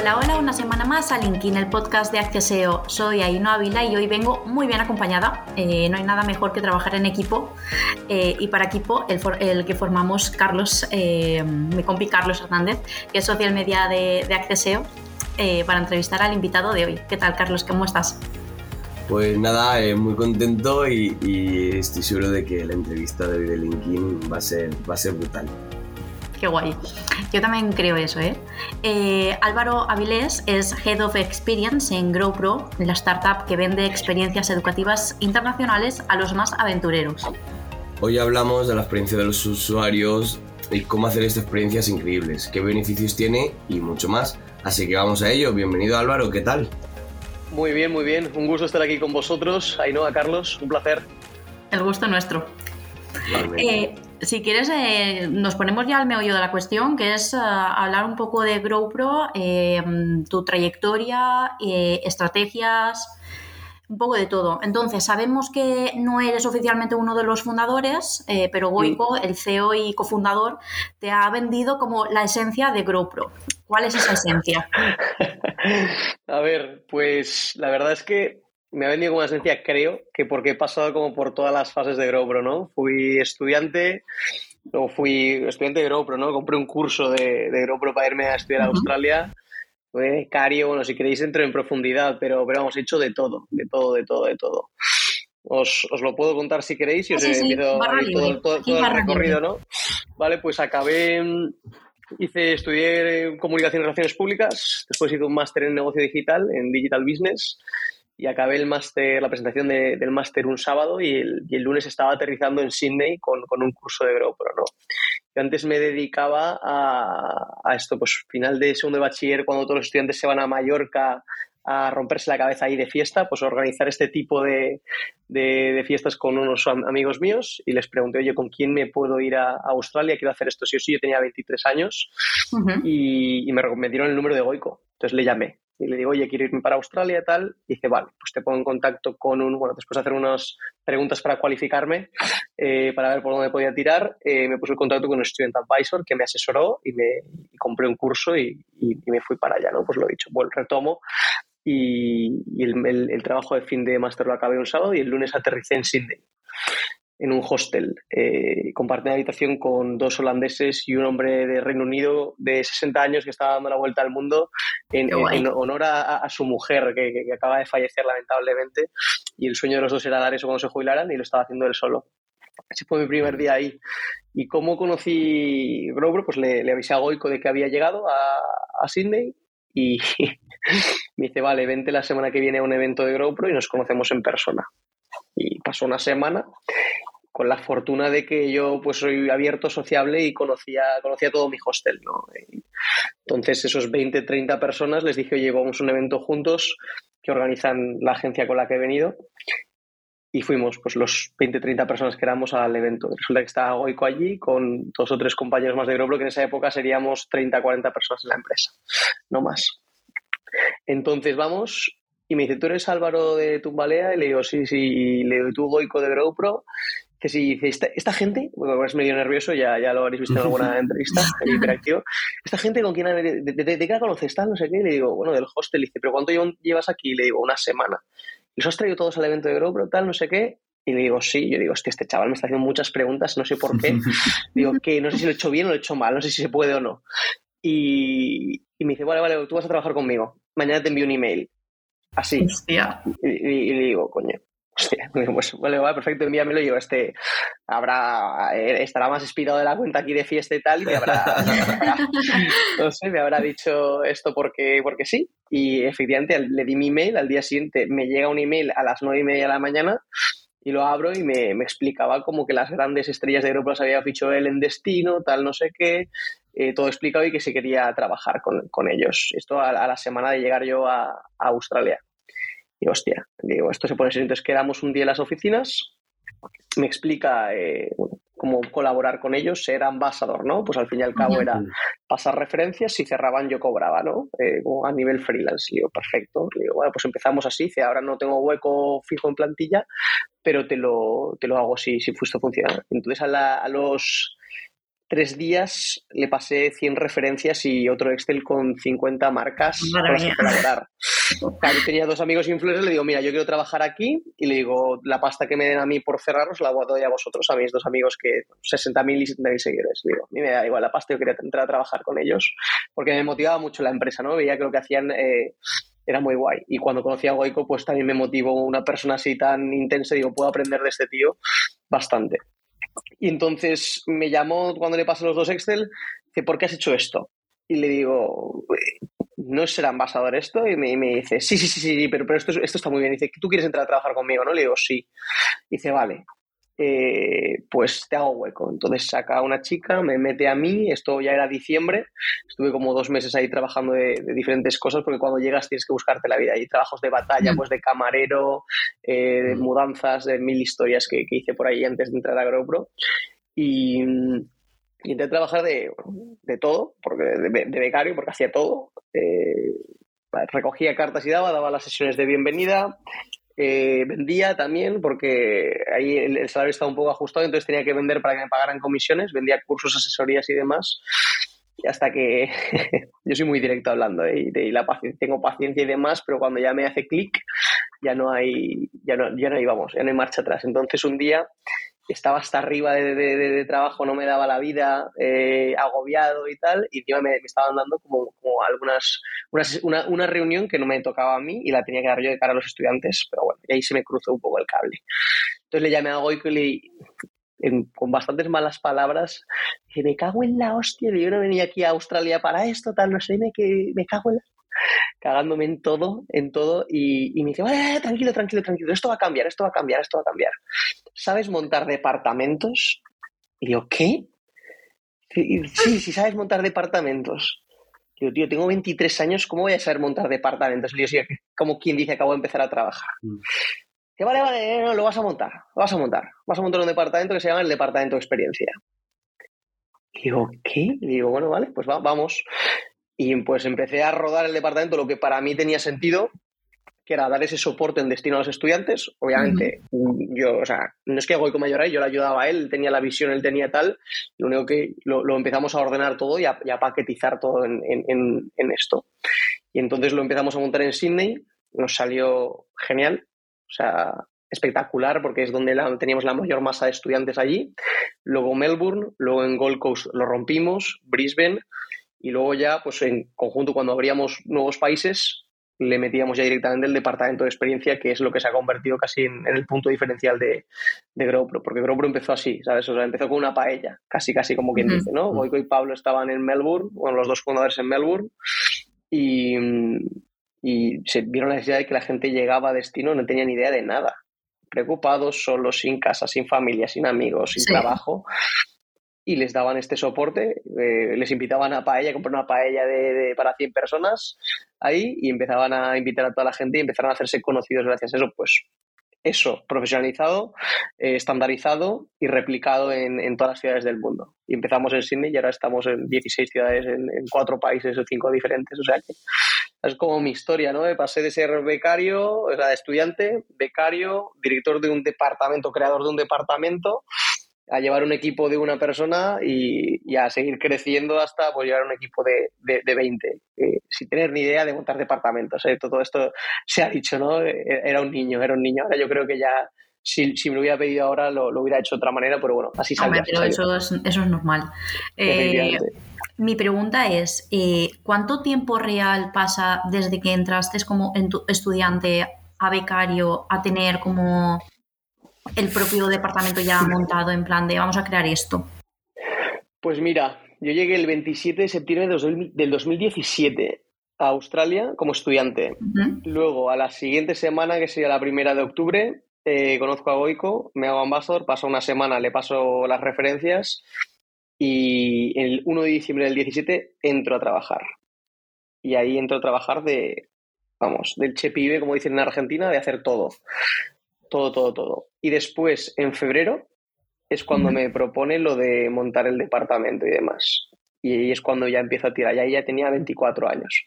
Hola, hola, una semana más a LinkedIn, el podcast de Acceseo. Soy Aino Ávila y hoy vengo muy bien acompañada. Eh, no hay nada mejor que trabajar en equipo eh, y para equipo el, que formamos Carlos, eh, mi compi Carlos Hernández, que es social media de, de Acceseo, para entrevistar al invitado de hoy. ¿Qué tal, Carlos? ¿Cómo estás? Pues nada, muy contento y, estoy seguro de que la entrevista de hoy de LinkedIn va a ser, va a ser brutal. Qué guay. Yo también creo eso, ¿eh? ¿eh? Álvaro Avilés es Head of Experience en GrowPro, la startup que vende experiencias educativas internacionales a los más aventureros. Hoy hablamos de la experiencia de los usuarios y cómo hacer estas experiencias increíbles, qué beneficios tiene y mucho más. Así que vamos a ello. Bienvenido Álvaro, ¿qué tal? Muy bien, muy bien. Un gusto estar aquí con vosotros. Ainhoa, Carlos, un placer. El gusto nuestro. Eh, si quieres, eh, nos ponemos ya al meollo de la cuestión, que es eh, hablar un poco de GrowPro, eh, tu trayectoria, estrategias, un poco de todo. Entonces, sabemos que no eres oficialmente uno de los fundadores, pero Goico, el CEO y cofundador, te ha vendido como la esencia de GrowPro. ¿Cuál es esa esencia? A ver, pues la verdad es que me ha venido como una esencia, creo, que porque he pasado como por todas las fases de GrowPro, ¿no? Fui estudiante, luego fui estudiante de GrowPro, ¿no? Compré un curso de, de GrowPro para irme a estudiar a Australia. Fue cario, bueno, si queréis entro en profundidad, pero, pero hemos hecho de todo, de todo, de todo, de todo. Os, os lo puedo contar si queréis y os he todo, todo, todo el recorrido, ¿no? Vale, pues acabé, hice, estudié comunicación y relaciones públicas, después hice un máster en negocio digital, en digital business, y acabé el máster, la presentación del máster un sábado y el, y el, lunes estaba aterrizando en Sydney con, con un curso de GrowPro, ¿no? Yo antes me dedicaba a, a, esto, pues final de segundo de bachiller, cuando todos los estudiantes se van a Mallorca a romperse la cabeza ahí de fiesta, pues organizar este tipo de, de, de, fiestas con unos amigos míos y les pregunté, oye, ¿con quién me puedo ir a, a Australia? Quiero hacer esto sí o sí, yo tenía 23 años uh -huh. y, y, me, me dieron el número de Goico. Entonces le llamé y le digo, oye, quiero irme para Australia y tal. Y dice, vale, pues te pongo en contacto con un, bueno, después de hacer unas preguntas para cualificarme, eh, para ver por dónde podía tirar, eh, me puse en contacto con un Student Advisor que me asesoró y me y compré un curso y, y, y, me fui para allá, ¿no? Pues lo he dicho, bueno, retomo. Y el, el, el, trabajo de fin de máster lo acabé un sábado y el lunes aterricé en Sydney en un hostel. Eh, compartí habitación con dos holandeses y un hombre de Reino Unido de 60 años que estaba dando la vuelta al mundo en, en, en honor a, a, su mujer que, que, acaba de fallecer lamentablemente. Y el sueño de los dos era dar eso cuando se jubilaran y lo estaba haciendo él solo. Ese fue mi primer día ahí. ¿Y cómo conocí Grobro? Pues le, le, avisé a Goico de que había llegado a, a Sydney y me dice, vale, vente la semana que viene a un evento de GoPro y nos conocemos en persona. Y pasó una semana con la fortuna de que yo pues soy abierto, sociable y conocía, conocía todo mi hostel, ¿no? Entonces esos 20, 30 personas les dije, oye, vamos a un evento juntos que organizan la agencia con la que he venido y fuimos pues los 20, 30 personas que éramos al evento. Resulta que estaba Goico allí con dos o tres compañeros más de grupo que en esa época seríamos 30, 40 personas en la empresa, no más. Entonces vamos y me dice, ¿tú eres Álvaro de Tumbalea? Y le digo, sí, sí, y le digo, ¿tú Goico de GoPro? que si dice, esta, esta gente, bueno, es medio nervioso, ya, ya lo habréis visto en alguna entrevista, el hiperactivo, esta gente con quién, de, de, de, de, qué la conoces, tal, no sé qué, y le digo, bueno, del hostel, y dice, pero ¿cuánto llevas aquí? Y le digo, una semana. ¿Y los has traído todos al evento de GoPro, tal, no sé qué? Y le digo, sí, yo digo, es que este chaval me está haciendo muchas preguntas, no sé por qué. digo, que no sé si lo he hecho bien o lo he hecho mal, no sé si se puede o no. Y, y me dice, vale, vale, tú vas a trabajar conmigo, mañana te envío un email. Así. Hostia. Y, y, y le digo, coño, Hostia, pues vale, vale, perfecto, envíamelo. Yo, este, habrá, eh, estará más inspirado de la cuenta aquí de fiesta y tal, y me habrá, no sé, me habrá dicho esto porque, porque sí. Y efectivamente le di mi email, al día siguiente me llega un email a las nueve y media de la mañana y lo abro y me, me explicaba como que las grandes estrellas de Europa las había fichado él en destino, tal, no sé qué, eh, todo explicado y que se quería trabajar con, con ellos. Esto a, a, la semana de llegar yo a, a Australia. Y hostia, digo, esto se pone serio. Entonces quedamos un día en las oficinas, me explica eh, cómo colaborar con ellos, ser ambasador, ¿no? Pues al fin y al cabo era pasar referencias, si cerraban yo cobraba, ¿no? Eh, a nivel freelance. Digo, perfecto. Digo, bueno, pues empezamos así, dice, ahora no tengo hueco fijo en plantilla, pero te lo, te lo hago si, si esto funciona. Entonces a, la, a los tres días le pasé 100 referencias y otro Excel con 50 marcas para colaborar. Claro, tenía dos amigos influencers, le digo, mira, yo quiero trabajar aquí y le digo, la pasta que me den a mí por cerraros la doy a vosotros, a mis dos amigos que 60.000 y 70.000 seguidores. Digo, a mí me da igual la pasta, yo quería entrar a trabajar con ellos porque me motivaba mucho la empresa, ¿no? Veía que lo que hacían... Eh, era muy guay. Y cuando conocí a Goico, pues también me motivó una persona así tan intensa. Digo, puedo aprender de este tío bastante. Y entonces me llamó cuando le pasé los dos Excel, dice, ¿por qué has hecho esto? Y le digo, ¿no será embajador esto? Y me, dice, sí, sí, sí, sí, pero, pero esto, esto está muy bien. dice, ¿tú quieres entrar a trabajar conmigo? ¿no? Le digo, sí. dice, vale. Eh, pues te hago hueco. Entonces saca una chica, me mete a mí, esto ya era diciembre, estuve como dos meses ahí trabajando de, diferentes cosas porque cuando llegas tienes que buscarte la vida. Hay trabajos de batalla, pues de camarero, eh, de mm. mudanzas, de mil historias que, hice por ahí antes de entrar a GoPro. Y, y intenté trabajar de, todo, porque de, becario, porque hacía todo. Eh, recogía cartas y daba, daba las sesiones de bienvenida, eh, vendía también porque ahí el, salario estaba un poco ajustado, entonces tenía que vender para que me pagaran comisiones, vendía cursos, asesorías y demás. Hasta que yo soy muy directo hablando ¿eh? la tengo paciencia y demás, pero cuando ya me hace clic ya no hay ya no, ya no hay vamos, ya no hay marcha atrás. Entonces un día estaba hasta arriba de, trabajo, no me daba la vida, eh, agobiado y tal, y encima me, estaban dando como, algunas, una, una, reunión que no me tocaba a mí y la tenía que dar yo de cara a los estudiantes, pero bueno, y ahí se me cruzó un poco el cable. Entonces le llamé a Goico y con bastantes malas palabras, dije, me cago en la hostia, yo no venía aquí a Australia para esto, tal, no sé, me, que, me cago en la cagándome en todo, en todo, y, me dice, vale, tranquilo, tranquilo, tranquilo, esto va a cambiar, esto va a cambiar, esto va a cambiar. ¿Sabes montar departamentos? Y digo, ¿qué? Sí, sí, sabes montar departamentos. Digo, tío, tengo 23 años, ¿cómo voy a saber montar departamentos? Y yo, sí, como quien dice, acabo de empezar a trabajar. Mm. Que vale, vale, no, lo vas a montar, lo vas a montar. Vas a montar un departamento que se llama el departamento de experiencia. digo, ¿qué? digo, bueno, vale, pues vamos. Y pues empecé a rodar el departamento, lo que para mí tenía sentido, que era dar ese soporte en destino a los estudiantes. Obviamente, yo, o sea, no es que Goico me ayudara, yo le ayudaba a él, él tenía la visión, él tenía tal, lo único que lo, empezamos a ordenar todo y a, paquetizar todo en, esto. Y entonces lo empezamos a montar en Sydney, nos salió genial, o sea, espectacular porque es donde teníamos la mayor masa de estudiantes allí. Luego Melbourne, luego en Gold Coast lo rompimos, Brisbane, y luego ya, pues en conjunto, cuando abríamos nuevos países, le metíamos ya directamente el departamento de experiencia, que es lo que se ha convertido casi en, el punto diferencial de, de GrowPro, porque GrowPro empezó así, ¿sabes? O sea, empezó con una paella, casi casi como quien dice, ¿no? Goico y Pablo estaban en Melbourne, bueno, los dos fundadores en Melbourne, y, y se vieron la necesidad de que la gente llegaba a destino, no tenía ni idea de nada, preocupados, solos, sin casa, sin familia, sin amigos, sin trabajo y les daban este soporte, eh, les invitaban a paella, comprar una paella de, para 100 personas ahí y empezaban a invitar a toda la gente y empezaron a hacerse conocidos gracias a eso, pues eso profesionalizado, eh, estandarizado y replicado en, todas las ciudades del mundo. Y empezamos en Sydney y ahora estamos en 16 ciudades, en, cuatro países o cinco diferentes. O sea que es como mi historia, ¿no? Pasé de ser becario, o sea, de estudiante, becario, director de un departamento, creador de un departamento, a llevar un equipo de una persona y, a seguir creciendo hasta pues, llevar un equipo de, de, 20, eh, sin tener ni idea de montar departamentos. ¿eh? Todo esto se ha dicho, ¿no? Eh, era un niño, era un niño. Ahora yo creo que ya, si, si me lo hubiera pedido ahora, lo, hubiera hecho de otra manera, pero bueno, así salió. pero eso es, eso es normal. mi pregunta es, ¿cuánto tiempo real pasa desde que entraste como estudiante a becario a tener como el propio departamento ya montado en plan de vamos a crear esto? Pues mira, yo llegué el 27 de septiembre del 2017 a Australia como estudiante. Luego, a la siguiente semana, que sería la primera de octubre, eh, conozco a Goico, me hago ambasador, paso una semana, le paso las referencias y el 1 de diciembre del 17 entro a trabajar. Y ahí entro a trabajar de, vamos, del chepibe, como dicen en Argentina, de hacer todo todo, todo, todo. Y después, en febrero, es cuando me propone lo de montar el departamento y demás. Y ahí es cuando ya empiezo a tirar. Ya ya tenía 24 años.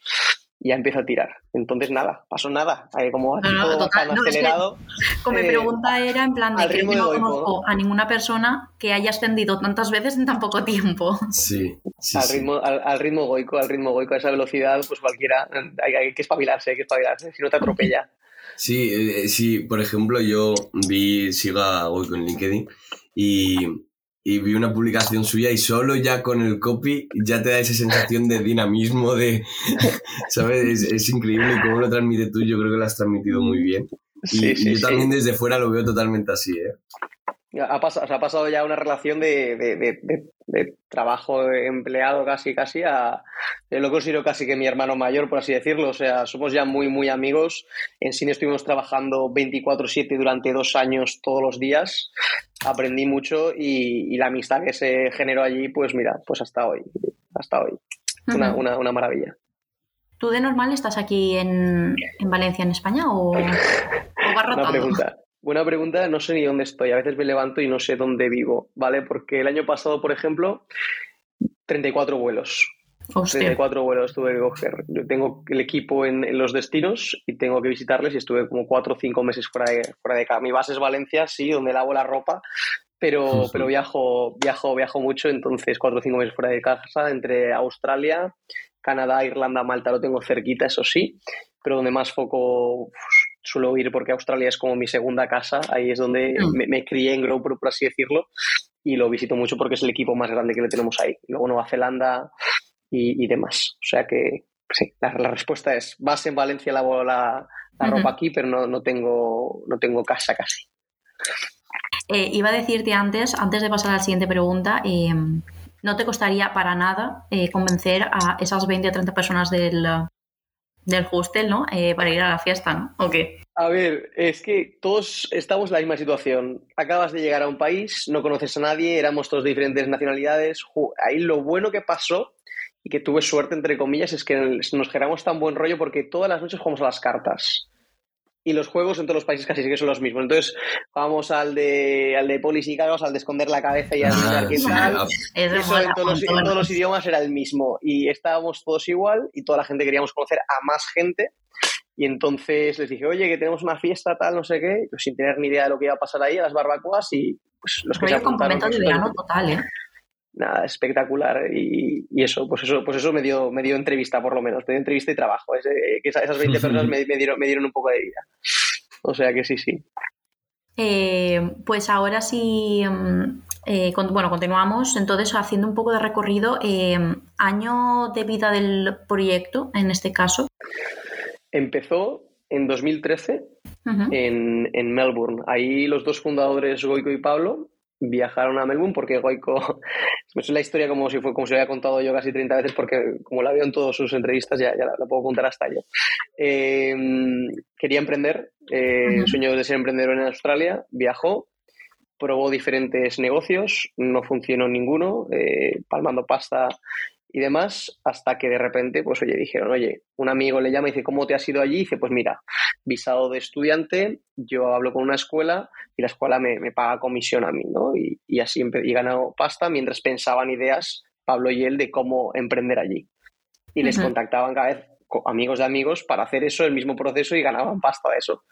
ya empieza a tirar. Entonces, nada, pasó nada. como todo tan acelerado. como mi eh, pregunta era en plan de que no conozco a ninguna persona que haya ascendido tantas veces en tan poco tiempo. Sí, al, Ritmo, al, ritmo goico, al ritmo goico, a esa velocidad, pues cualquiera, hay, que espabilarse, hay que espabilarse, si no te atropella. Sí, eh, sí, por ejemplo, yo vi, sigo a Goico en LinkedIn y y vi una publicación suya y solo ya con el copy ya te da esa sensación de dinamismo, de, ¿sabes? Es, increíble cómo lo transmite tú, yo creo que lo has transmitido muy bien. Y, yo también desde fuera lo veo totalmente así, ¿eh? Ha pasado, ha pasado ya una relación de, trabajo empleado casi, casi a... Lo considero casi que mi hermano mayor, por así decirlo. O sea, somos ya muy, muy amigos. En cine estuvimos trabajando 24/7 durante dos años todos los días. Aprendí mucho y, la amistad que se generó allí, pues mira, pues hasta hoy. Hasta hoy. Una, una, una maravilla. ¿Tú de normal estás aquí en, en Valencia, en España, o, o vas rotando? Una pregunta. Buena pregunta, no sé ni dónde estoy. A veces me levanto y no sé dónde vivo, ¿vale? Porque el año pasado, por ejemplo, 34 vuelos. 34 vuelos tuve que coger. Yo tengo el equipo en, los destinos y tengo que visitarles y estuve como 4 o 5 meses fuera de, fuera de casa. Mi base es Valencia, sí, donde lavo la ropa, pero, pero viajo, viajo, viajo mucho, entonces 4 o 5 meses fuera de casa, entre Australia, Canadá, Irlanda, Malta, lo tengo cerquita, eso sí, pero donde más foco suelo ir porque Australia es como mi segunda casa, ahí es donde mm. me, crié en GoPro, por así decirlo, y lo visito mucho porque es el equipo más grande que le tenemos ahí. Luego Nueva Zelanda y, demás. O sea que sí, la, respuesta es, vas en Valencia, lavo la, la ropa aquí, pero no, no, tengo, no tengo casa casi. Eh, iba a decirte antes, antes de pasar a la siguiente pregunta, eh, no te costaría para nada eh, convencer a esas 20 o 30 personas del, del hostel, ¿no? Eh, para ir a la fiesta, ¿no? ¿O qué? A ver, es que todos estamos en la misma situación. Acabas de llegar a un país, no conoces a nadie, éramos todos de diferentes nacionalidades. Ahí lo bueno que pasó y que tuve suerte, entre comillas, es que nos generamos tan buen rollo porque todas las noches jugamos a las cartas y los juegos en todos los países casi que son los mismos. Entonces, vamos al de, al de polis y al de esconder la cabeza y a ah, qué tal. Eso en todos, los, idiomas era el mismo. Y estábamos todos igual y toda la gente queríamos conocer a más gente. Y entonces les dije, oye, que tenemos una fiesta, tal, no sé qué, pues sin tener ni idea de lo que iba a pasar ahí, a las barbacoas y pues los que se apuntaron. Pues, de verano total, ¿eh? Nada, espectacular. Y, eso, pues eso, pues eso me dio, me dio entrevista, por lo menos. Me dio entrevista y trabajo. que esas 20 personas me, dieron, me dieron un poco de vida. O sea que sí, sí. Eh, pues ahora sí, mm, eh, bueno, continuamos entonces haciendo un poco de recorrido. Eh, año de vida del proyecto, en este caso. Empezó en 2013 en, en Melbourne. Ahí los dos fundadores, Goico y Pablo, viajaron a Melbourne porque Goico, es la historia como si fue como se había contado yo casi 30 veces porque como la veo en todas sus entrevistas ya, ya la, puedo contar hasta yo. Eh, quería emprender, eh, sueño de ser emprendedor en Australia, viajó, probó diferentes negocios, no funcionó ninguno, eh, palmando pasta y demás, hasta que de repente, pues oye, dijeron, oye, un amigo le llama y dice, ¿cómo te has ido allí? Y dice, pues mira, visado de estudiante, yo hablo con una escuela y la escuela me, paga comisión a mí, ¿no? Y, y así he ganado pasta mientras pensaban ideas, Pablo y él, de cómo emprender allí. Y les contactaban cada vez amigos de amigos para hacer eso, el mismo proceso y ganaban pasta de eso.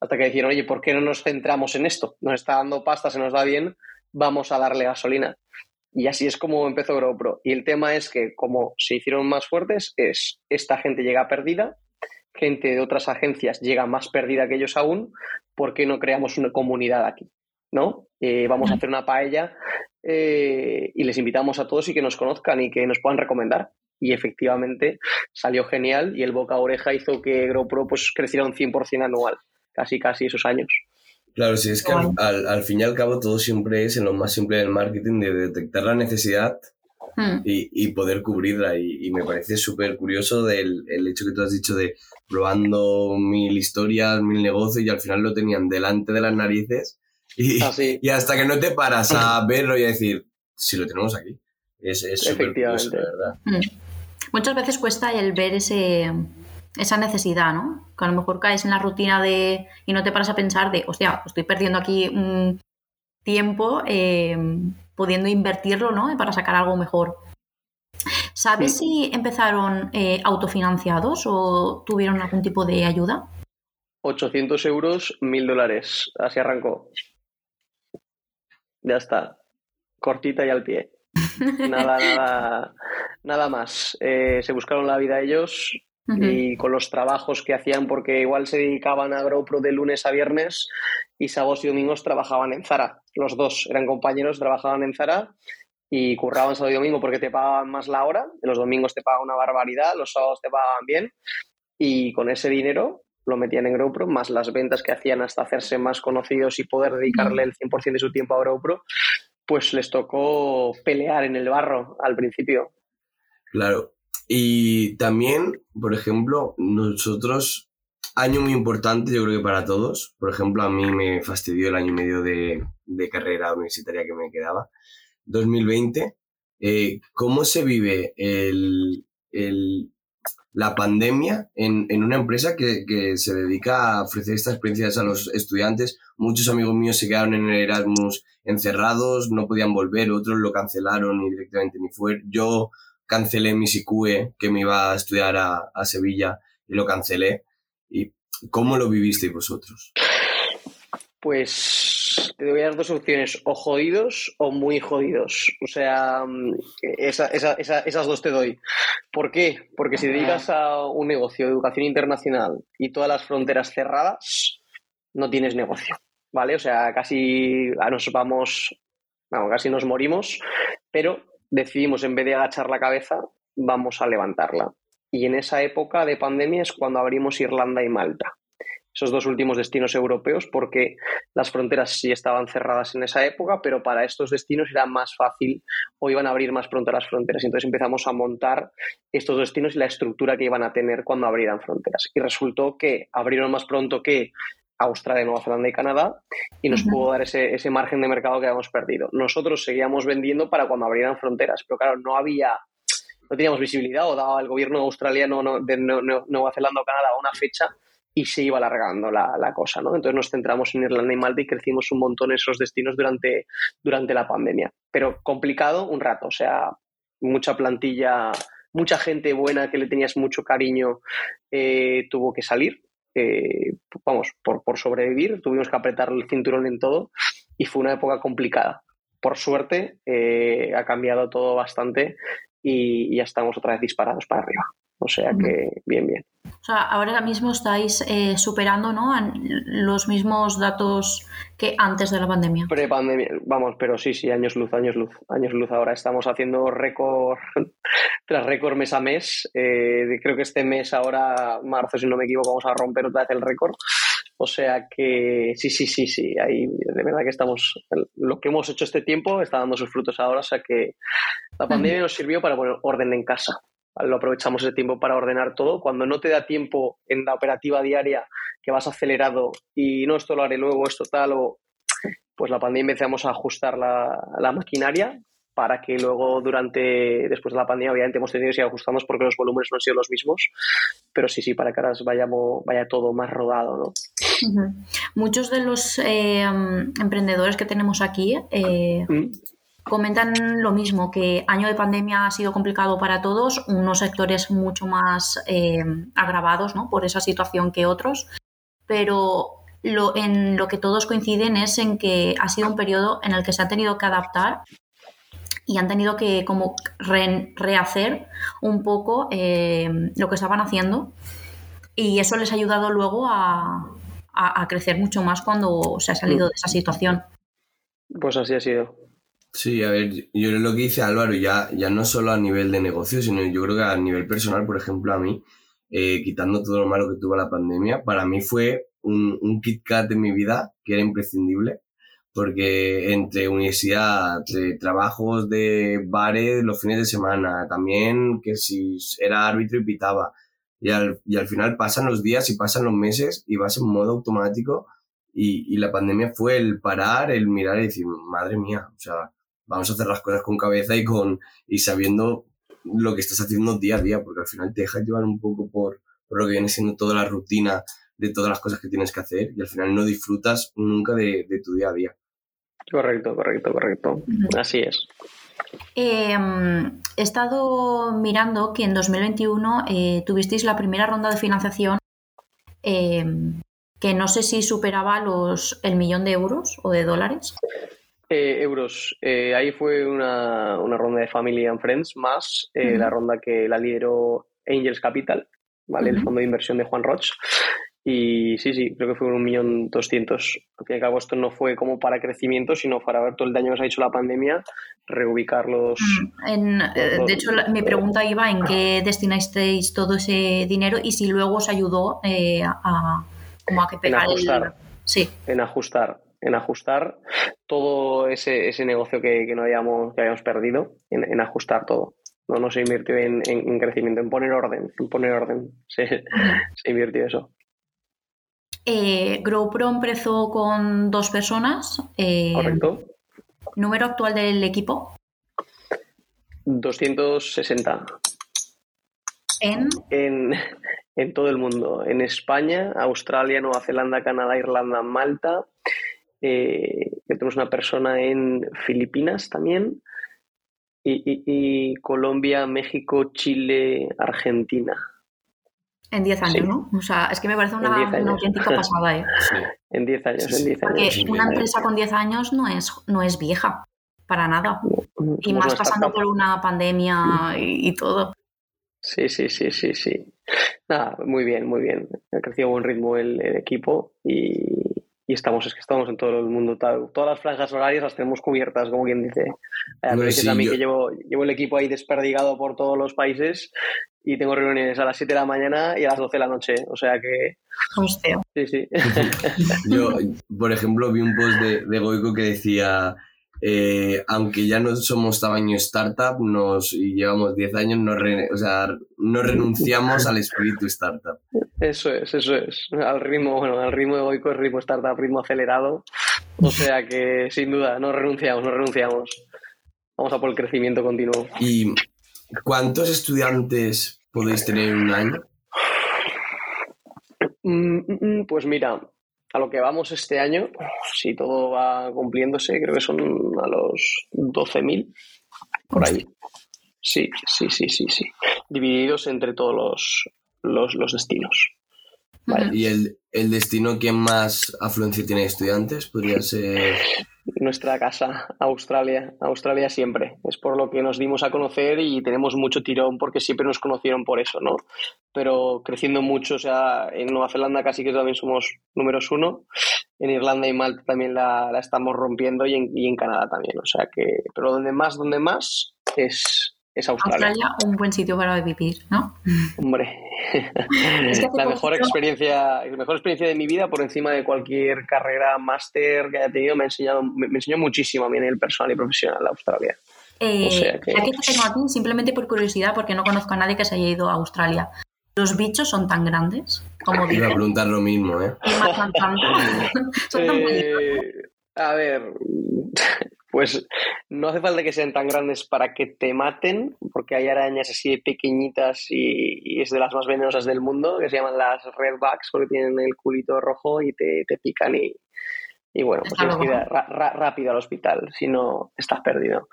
Hasta que dijeron, oye, ¿por qué no nos centramos en esto? Nos está dando pasta, se nos da bien, vamos a darle gasolina. Y así es como empezó GoPro. Y el tema es que como se hicieron más fuertes, es esta gente llega perdida, gente de otras agencias llega más perdida que ellos aún, ¿por qué no creamos una comunidad aquí? ¿No? Eh, vamos a hacer una paella eh, y les invitamos a todos y que nos conozcan y que nos puedan recomendar. Y efectivamente salió genial y el boca a oreja hizo que GoPro pues, creciera un 100% anual, casi casi esos años. Claro, sí, es que al, al, fin y al cabo todo siempre es en lo más simple del marketing, de detectar la necesidad hmm. y, y, poder cubrirla. Y, me parece súper curioso del el hecho que tú has dicho de probando mil historias, mil negocios y al final lo tenían delante de las narices. Y, ah, y hasta que no te paras a verlo y a decir, si lo tenemos aquí. Es súper curioso, verdad. Hmm. Muchas veces cuesta el ver ese esa necesidad, ¿no? Que a lo mejor caes en la rutina de y no te paras a pensar de, hostia, estoy perdiendo aquí un tiempo eh, pudiendo invertirlo, ¿no? Para sacar algo mejor. ¿Sabes si empezaron eh, autofinanciados o tuvieron algún tipo de ayuda? 800 euros, 1000 dólares. Así arrancó. Ya está. Cortita y al pie. Nada, nada, nada más. Eh, se buscaron la vida ellos y con los trabajos que hacían, porque igual se dedicaban a GoPro de lunes a viernes y sábados y domingos trabajaban en Zara. Los dos eran compañeros, trabajaban en Zara y curraban sábado y domingo porque te pagaban más la hora. Los domingos te pagaban una barbaridad, los sábados te pagaban bien y con ese dinero lo metían en GoPro, más las ventas que hacían hasta hacerse más conocidos y poder dedicarle el 100% de su tiempo a GoPro, pues les tocó pelear en el barro al principio. Claro. Y también, por ejemplo, nosotros, año muy importante yo creo que para todos, por ejemplo, a mí me fastidió el año y medio de, carrera universitaria que me quedaba, 2020, eh, ¿cómo se vive el, la pandemia en, una empresa que, que, se dedica a ofrecer estas experiencias a los estudiantes? Muchos amigos míos se quedaron en el Erasmus encerrados, no podían volver, otros lo cancelaron y directamente ni fue. Yo cancelé mi SICUE, que me iba a estudiar a, Sevilla, y lo cancelé. ¿Y cómo lo vivisteis vosotros? Pues te voy a dar dos opciones, o jodidos o muy jodidos. O sea, mm, esa, esa, esas dos te doy. ¿Por qué? Porque si dedicas a un negocio de educación internacional y todas las fronteras cerradas, no tienes negocio. ¿vale? O sea, casi nos vamos, vamos, casi nos morimos, pero decidimos en vez de agachar la cabeza, vamos a levantarla. Y en esa época de pandemia es cuando abrimos Irlanda y Malta. Esos dos últimos destinos europeos, porque las fronteras sí estaban cerradas en esa época, pero para estos destinos era más fácil o iban a abrir más pronto las fronteras. Entonces empezamos a montar estos destinos y la estructura que iban a tener cuando abrieran fronteras. Y resultó que abrieron más pronto que Australia, Nueva Zelanda y Canadá y nos pudo dar ese, ese, margen de mercado que habíamos perdido. Nosotros seguíamos vendiendo para cuando abrieran fronteras, pero claro, no había, no teníamos visibilidad o daba el gobierno australiano de Nueva Zelanda o Canadá una fecha y se iba alargando la, la, cosa, ¿no? Entonces nos centramos en Irlanda y Malta y crecimos un montón esos destinos durante, durante la pandemia. Pero complicado un rato, o sea, mucha plantilla, mucha gente buena que le tenías mucho cariño eh, tuvo que salir eh, vamos, por, por sobrevivir, tuvimos que apretar el cinturón en todo y fue una época complicada. Por suerte, eh, ha cambiado todo bastante y ya estamos otra vez disparados para arriba. O sea que bien, bien. O sea, ahora mismo estáis eh, superando ¿no? los mismos datos que antes de la pandemia. Pre-pandemia, vamos, pero sí, sí, años luz, años luz, años luz. Ahora estamos haciendo récord tras récord mes a mes. Eh, creo que este mes, ahora, marzo, si no me equivoco, vamos a romper otra vez el récord. O sea que sí, sí, sí, sí. Ahí de verdad que estamos. Lo que hemos hecho este tiempo está dando sus frutos ahora. O sea que la pandemia nos sirvió para poner orden en casa lo aprovechamos ese tiempo para ordenar todo. Cuando no te da tiempo en la operativa diaria, que vas acelerado y no, esto lo haré luego, esto tal, o pues la pandemia empezamos a ajustar la, la maquinaria para que luego durante, después de la pandemia, obviamente hemos tenido que ir ajustando porque los volúmenes no han sido los mismos, pero sí, sí, para que ahora vayamos, vaya todo más rodado, ¿no? Muchos de los eh, emprendedores que tenemos aquí eh, mm comentan lo mismo, que año de pandemia ha sido complicado para todos, unos sectores mucho más eh, agravados ¿no? por esa situación que otros, pero lo, en lo que todos coinciden es en que ha sido un periodo en el que se han tenido que adaptar y han tenido que como rehacer un poco eh, lo que estaban haciendo y eso les ha ayudado luego a, a crecer mucho más cuando se ha salido de esa situación. Pues así ha sido. Sí, a ver, yo lo que dice Álvaro, ya, ya no solo a nivel de negocio, sino yo creo que a nivel personal, por ejemplo, a mí, eh, quitando todo lo malo que tuvo la pandemia, para mí fue un, un Kit Kat en mi vida que era imprescindible, porque entre universidad, trabajos de bares los fines de semana, también que si era árbitro y pitaba, y al, y al final pasan los días y pasan los meses y vas en modo automático y, y la pandemia fue el parar, el mirar y decir, madre mía, o sea, vamos a hacer las cosas con cabeza y con y sabiendo lo que estás haciendo día a día, porque al final te dejas llevar un poco por, por lo que viene siendo toda la rutina de todas las cosas que tienes que hacer y al final no disfrutas nunca de, tu día a día. Correcto, correcto, correcto. Así es. Em, he estado mirando que en 2021 eh, tuvisteis la primera ronda de financiación em, que no sé si superaba los el millón de euros o de dólares. Eh, euros. Eh, ahí fue una, ronda de Family and Friends más la ronda que la lideró Angels Capital, ¿vale? El fondo de inversión de Juan Roch. Y sí, sí, creo que fue un millón doscientos. Al fin y al cabo, esto no fue como para crecimiento, sino para ver todo el daño que os ha hecho la pandemia, reubicarlos. Mm, eh, de hecho, mi pregunta iba en qué destinasteis todo ese dinero y si luego os ayudó eh, a, como a que pegar en ajustar, Sí. En ajustar, en ajustar todo ese, ese negocio que, no habíamos, que habíamos perdido, en, ajustar todo. No, no se invirtió en, crecimiento, en poner orden, en poner orden. se invirtió eso. Eh, GrowPro empezó con dos personas. Eh, Correcto. ¿Número actual del equipo? 260. ¿En? En, todo el mundo. En España, Australia, Nueva Zelanda, Canadá, Irlanda, Malta. Eh, tenemos una persona en Filipinas también. y Colombia, México, Chile, Argentina. En 10 años, ¿no? O sea, es que me parece una, auténtica pasada, ¿eh? En 10 años, en 10 años. Porque una empresa con 10 años no es, no es vieja, para nada. y más pasando por una pandemia y, todo. Sí, sí, sí, sí, sí. Nada, muy bien, muy bien. Ha crecido a buen ritmo el, equipo y, y, estamos, es que estamos en todo el mundo. Todas las franjas horarias las tenemos cubiertas, como quien dice. A mí que llevo, llevo el equipo ahí desperdigado por todos los países y tengo reuniones a las 7 de la mañana y a las 12 de la noche. O sea que. Hostia. Sí, sí. Yo, por ejemplo, vi un post de, de Goico que decía. Eh, aunque ya no somos tamaño startup nos, y llevamos 10 años, no, o sea, no renunciamos al espíritu startup. Eso es, eso es. Al ritmo, bueno, al ritmo de Goico es ritmo startup, ritmo acelerado. O sea que sin duda, no renunciamos, no renunciamos. Vamos a por el crecimiento continuo. Y ¿Cuántos estudiantes podéis tener en un año? Mm, mm, mm, pues mira, a lo que vamos este año, si todo va cumpliéndose, creo que son a los 12.000, por ahí. Sí, sí, sí, sí, sí. Divididos entre todos los, los, destinos. ¿Y el, el, destino que más afluencia tiene estudiantes? ¿Podría ser...? Nuestra casa, Australia. Australia siempre. Es por lo que nos dimos a conocer y tenemos mucho tirón porque siempre nos conocieron por eso, ¿no? Pero creciendo mucho, o sea, en Nueva Zelanda casi que también somos números uno. En Irlanda y Malta también la, estamos rompiendo y en, y en Canadá también. O sea que, pero donde más, donde más es, es Australia. Australia, un buen sitio para vivir, ¿no? Hombre, la mejor experiencia, la mejor experiencia de mi vida por encima de cualquier carrera, máster que haya tenido, me ha enseñado, me, enseñó muchísimo a mí en el personal y profesional Australia. Eh, o sea que... te tengo a ti, simplemente por curiosidad, porque no conozco a nadie que se haya ido a Australia. ¿Los bichos son tan grandes? Como Iba a preguntar lo mismo, ¿eh? son tan eh, a ver, pues no hace falta que sean tan grandes para que te maten, porque hay arañas así pequeñitas y, es de las más venenosas del mundo, que se llaman las redbacks porque tienen el culito rojo y te, pican y, y bueno, pues tienes que ir rápido al hospital, si no estás perdido.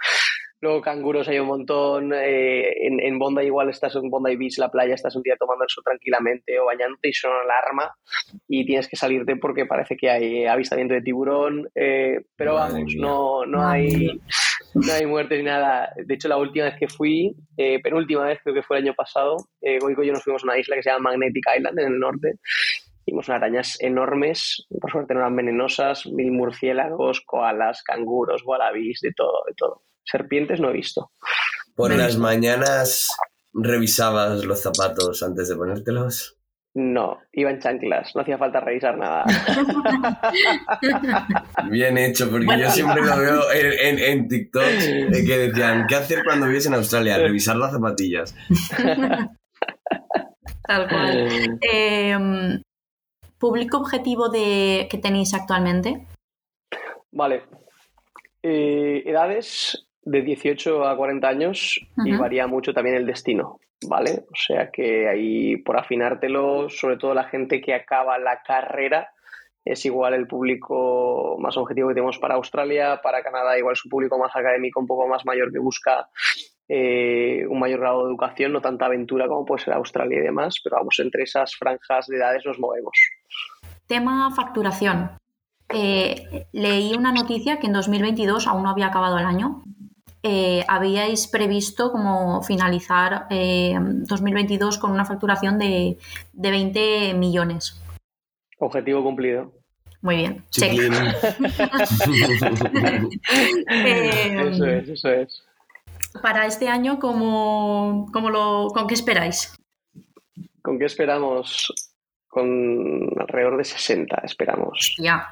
Luego canguros hay un montón. Eh, en, en, Bondi igual estás en Bondi Beach, la playa, estás un día tomando el sol tranquilamente o bañándote y suena alarma y tienes que salirte porque parece que hay avistamiento de tiburón. Eh, pero vamos, no, no, hay, no hay muertes ni nada. De hecho, la última vez que fui, eh, penúltima vez, creo que fue el año pasado, eh, Goico y yo nos fuimos a una isla que se llama Magnetic Island en el norte. Vimos unas arañas enormes, por suerte no eran venenosas, mil murciélagos, koalas, canguros, wallabies, de todo, de todo. Serpientes no he visto. ¿Por las mañanas revisabas los zapatos antes de ponértelos? No, iba en chanclas, no hacía falta revisar nada. Bien hecho, porque yo siempre lo veo en, en, TikTok que decían, ¿qué hacer cuando vives en Australia? Revisar las zapatillas. Tal cual. Em, ¿Público objetivo de que tenéis actualmente? Vale. Eh, edades de 18 a 40 años y varía mucho también el destino, ¿vale? O sea que ahí por afinártelo, sobre todo la gente que acaba la carrera, es igual el público más objetivo que tenemos para Australia, para Canadá igual es un público más académico, un poco más mayor que busca eh, un mayor grado de educación, no tanta aventura como puede ser Australia y demás, pero vamos, entre esas franjas de edades nos movemos. Tema facturación. Eh, leí una noticia que en 2022 aún no había acabado el año. Eh, habíais previsto como finalizar 2022 con una facturación de, de 20 millones. Objetivo cumplido. Muy bien. eso es, eso es para este año, ¿cómo, lo, ¿con qué esperáis? ¿Con qué esperamos? Con alrededor de 60, esperamos. Ya.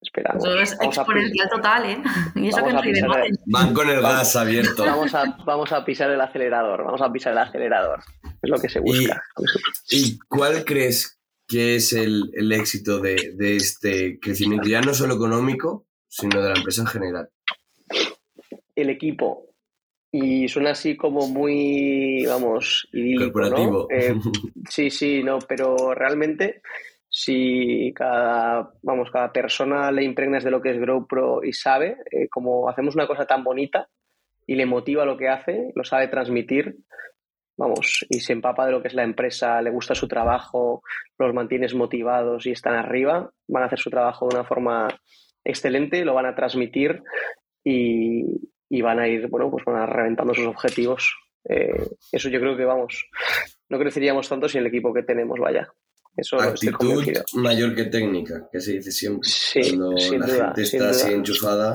Esperamos. Eso es exponencial total, ¿eh? Y eso que no el... Van con el gas abierto. Vamos a, vamos a pisar el acelerador, vamos a pisar el acelerador. Es lo que se busca. ¿Y, cuál crees que es el, el éxito de, de este crecimiento, ya no solo económico, sino de la empresa en general? El equipo, y suena así como muy, vamos, Corporativo. Eh, sí, sí, no, pero realmente si cada, vamos, cada persona le impregnas de lo que es GrowPro y sabe, eh, como hacemos una cosa tan bonita y le motiva lo que hace, lo sabe transmitir, vamos, y se empapa de lo que es la empresa, le gusta su trabajo, los mantienes motivados y están arriba, van a hacer su trabajo de una forma excelente, lo van a transmitir y, y van a ir, bueno, pues van a reventando sus objetivos. Eh, eso yo creo que, vamos, no creceríamos tanto sin el equipo que tenemos, vaya. Eso Actitud mayor que técnica, que se dice siempre. Sí, Cuando sin la duda, gente está así enchufada,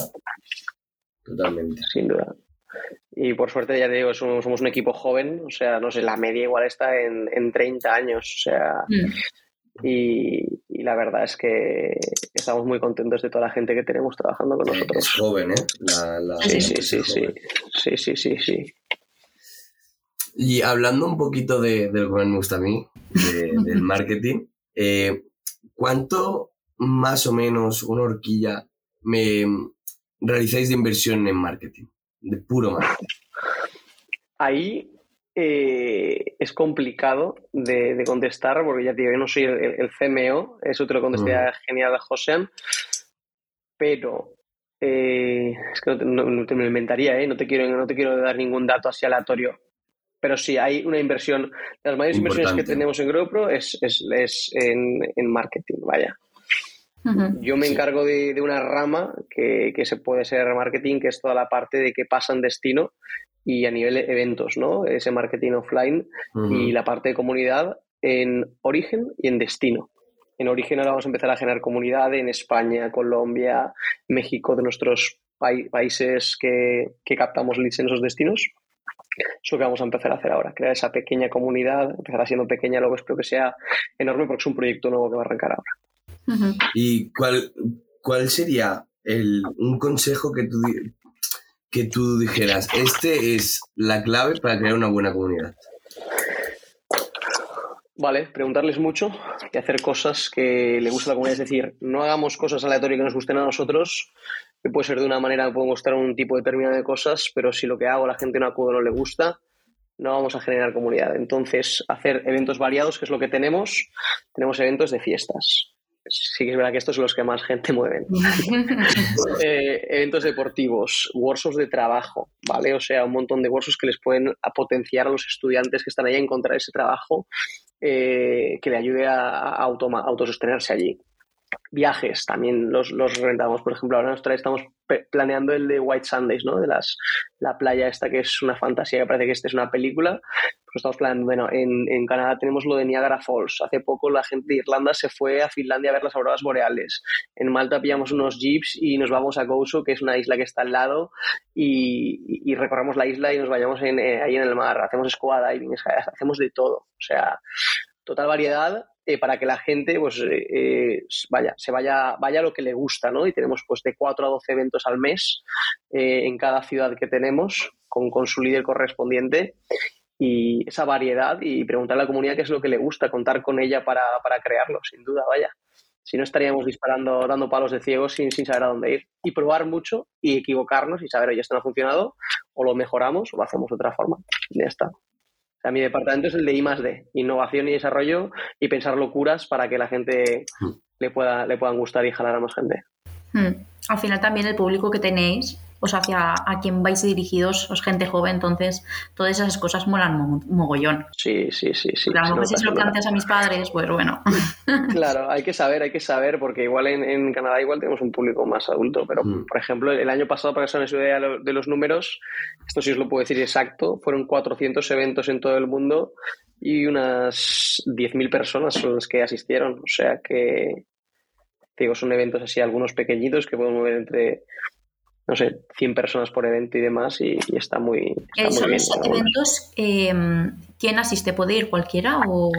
totalmente. Sin duda. Y por suerte, ya te digo, somos, un equipo joven, o sea, no sé, la media igual está en, en 30 años, o sea, mm. Y, la verdad es que estamos muy contentos de toda la gente que tenemos trabajando con nosotros. Es joven, ¿eh? sí, sí, sí, sí. sí, sí, sí, sí. Y hablando un poquito de, lo que me gusta a mí, del marketing, eh, ¿cuánto más o menos una horquilla me realizáis de inversión en marketing? De puro marketing. Ahí eh, es complicado de, contestar, porque ya digo, yo no soy el, CMO, eso te lo contestaría genial a Josean, pero eh, es que no te, me lo inventaría, ¿eh? no, te quiero, no te quiero dar ningún dato así aleatorio. Pero sí, hay una inversión. Las mayores inversiones que tenemos en GrowPro es, es, en, marketing, vaya. Yo me encargo de, una rama que, que, se puede ser marketing, que es toda la parte de que pasa en destino y a nivel eventos, ¿no? Ese marketing offline y la parte de comunidad en origen y en destino. En origen ahora vamos a empezar a generar comunidad en España, Colombia, México, de nuestros países que, captamos leads en esos destinos. Eso que vamos a empezar a hacer ahora, crear esa pequeña comunidad, empezará siendo pequeña, luego espero que sea enorme porque es un proyecto nuevo que va a arrancar ahora. ¿Y cuál, cuál sería el, un consejo que tú, que tú dijeras, este es la clave para crear una buena comunidad? Vale, preguntarles mucho y hacer cosas que le guste a la comunidad. Es decir, no hagamos cosas aleatorias que nos gusten a nosotros, que puede ser de una manera, puedo mostrar un tipo determinado de cosas, pero si lo que hago la gente no acude o no le gusta, no vamos a generar comunidad. Entonces, hacer eventos variados, que es lo que tenemos. Tenemos eventos de fiestas, sí que es verdad que estos son los que más gente mueven. Eh, eventos deportivos, workshops de trabajo, ¿vale? O sea, un montón de workshops que les pueden potenciar a los estudiantes que están ahí a encontrar ese trabajo eh, que le ayude a, a autosostenerse allí viajes también los, los rentamos. Por ejemplo, ahora nosotros estamos planeando el de White Sundays, ¿no? De las, la playa esta que es una fantasía, que parece que esta es una película. Pues estamos planeando, bueno, en, en, Canadá tenemos lo de Niagara Falls. Hace poco la gente de Irlanda se fue a Finlandia a ver las auroras boreales. En Malta pillamos unos jeeps y nos vamos a Gozo, que es una isla que está al lado, y, y recorremos la isla y nos vayamos en, eh, ahí en el mar. Hacemos scuba diving, hacemos de todo. O sea, total variedad eh, para que la gente pues eh, eh, vaya, se vaya, vaya a lo que le gusta, ¿no? Y tenemos pues de 4 a 12 eventos al mes en cada ciudad que tenemos con, con su líder correspondiente y esa variedad y preguntar a la comunidad qué es lo que le gusta, contar con ella para, para crearlo, sin duda, vaya. Si no estaríamos disparando, dando palos de ciegos sin, sin saber a dónde ir. Y probar mucho y equivocarnos y saber, oye, esto no ha funcionado, o lo mejoramos o lo hacemos de otra forma. Ya está mi departamento es el de I más D, innovación y desarrollo y pensar locuras para que la gente le, pueda, le puedan gustar y jalar a más gente. Hmm. Al final también el público que tenéis o sea, hacia a quien vais dirigidos, os gente joven, entonces todas esas cosas molan mogollón. Sí, sí, sí, sí. Claro, a lo si se lo planteas a mis padres, pues bueno. Claro, hay que saber, hay que saber, porque igual en, Canadá igual tenemos un público más adulto, pero mm. por ejemplo, el año pasado, para que se hagan idea de los números, esto sí os lo puedo decir exacto, fueron 400 eventos en todo el mundo y unas 10.000 personas son las que asistieron, o sea que digo, son eventos así, algunos pequeñitos que pueden mover entre no sé, 100 personas por evento y demás, y, está muy, está bien, eventos, em, ¿quién asiste? ¿Puede ir cualquiera o...?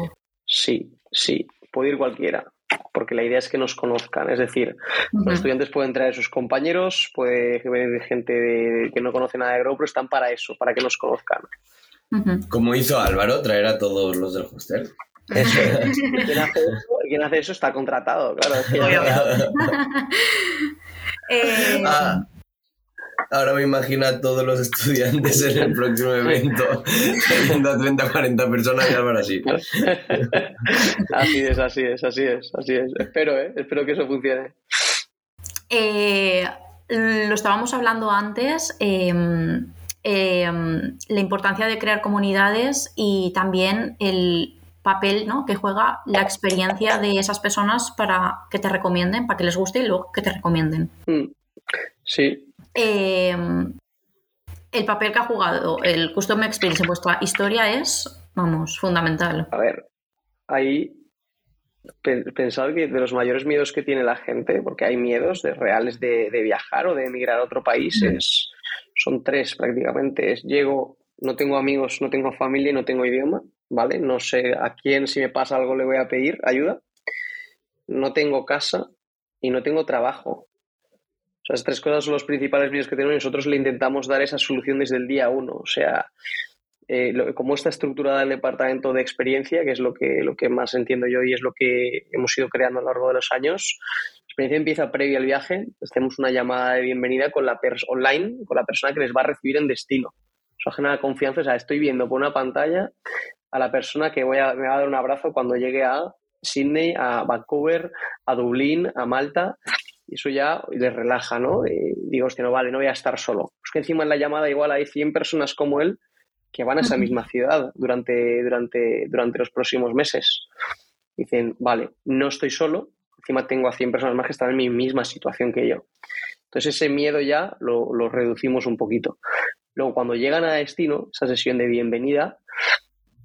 Sí, sí, puede ir cualquiera, porque la idea es que nos conozcan, es decir, los estudiantes pueden traer a sus compañeros, puede venir gente que no conoce nada de Grow, pero están para eso, para que nos conozcan. Como hizo Álvaro, traer a todos los del hostel. Eso. quien, hace eso, está contratado, claro. Eh, ah, Ahora me imagino a todos los estudiantes en el próximo evento, teniendo a 30 40 personas y Álvaro así. Así es, así es, así es, así es. Espero, ¿eh? Espero que eso funcione. Eh, lo estábamos hablando antes, em, em, la importancia de crear comunidades y también el papel ¿no? que juega la experiencia de esas personas para que te recomienden, para que les guste y luego que te recomienden. Mm. Sí, Em, el papel que ha jugado el Custom Experience en vuestra historia es, vamos, fundamental. A ver, ahí pensar que de los mayores miedos que tiene la gente, porque hay miedos de, reales de, viajar o de emigrar a otro país, son tres prácticamente. Es llego, no tengo amigos, no tengo familia y no tengo idioma, ¿vale? No sé a quién si me pasa algo le voy a pedir ayuda. No tengo casa y no tengo trabajo. Esas tres cosas son los principales vídeos que tenemos y nosotros le intentamos dar esa solución desde el día uno. O sea, eh, como está estructurada el departamento de experiencia, que es lo que, lo que más entiendo yo y es lo que hemos ido creando a lo largo de los años, la experiencia empieza previa al viaje, hacemos una llamada de bienvenida con la online, con la persona que les va a recibir en destino. Eso genera confianza, o sea, estoy viendo por una pantalla a la persona que voy a, me va a dar un abrazo cuando llegue a Sydney, a Vancouver, a Dublín, a Malta, y eso ya les relaja, ¿no? Y digo, hostia, no vale, no voy a estar solo. Es que encima en la llamada igual hay 100 personas como él que van a esa misma ciudad durante, durante, durante los próximos meses. Dicen, vale, no estoy solo, encima tengo a 100 personas más que están en mi misma situación que yo. Entonces ese miedo ya lo, lo reducimos un poquito. Luego, cuando llegan a destino, esa sesión de bienvenida,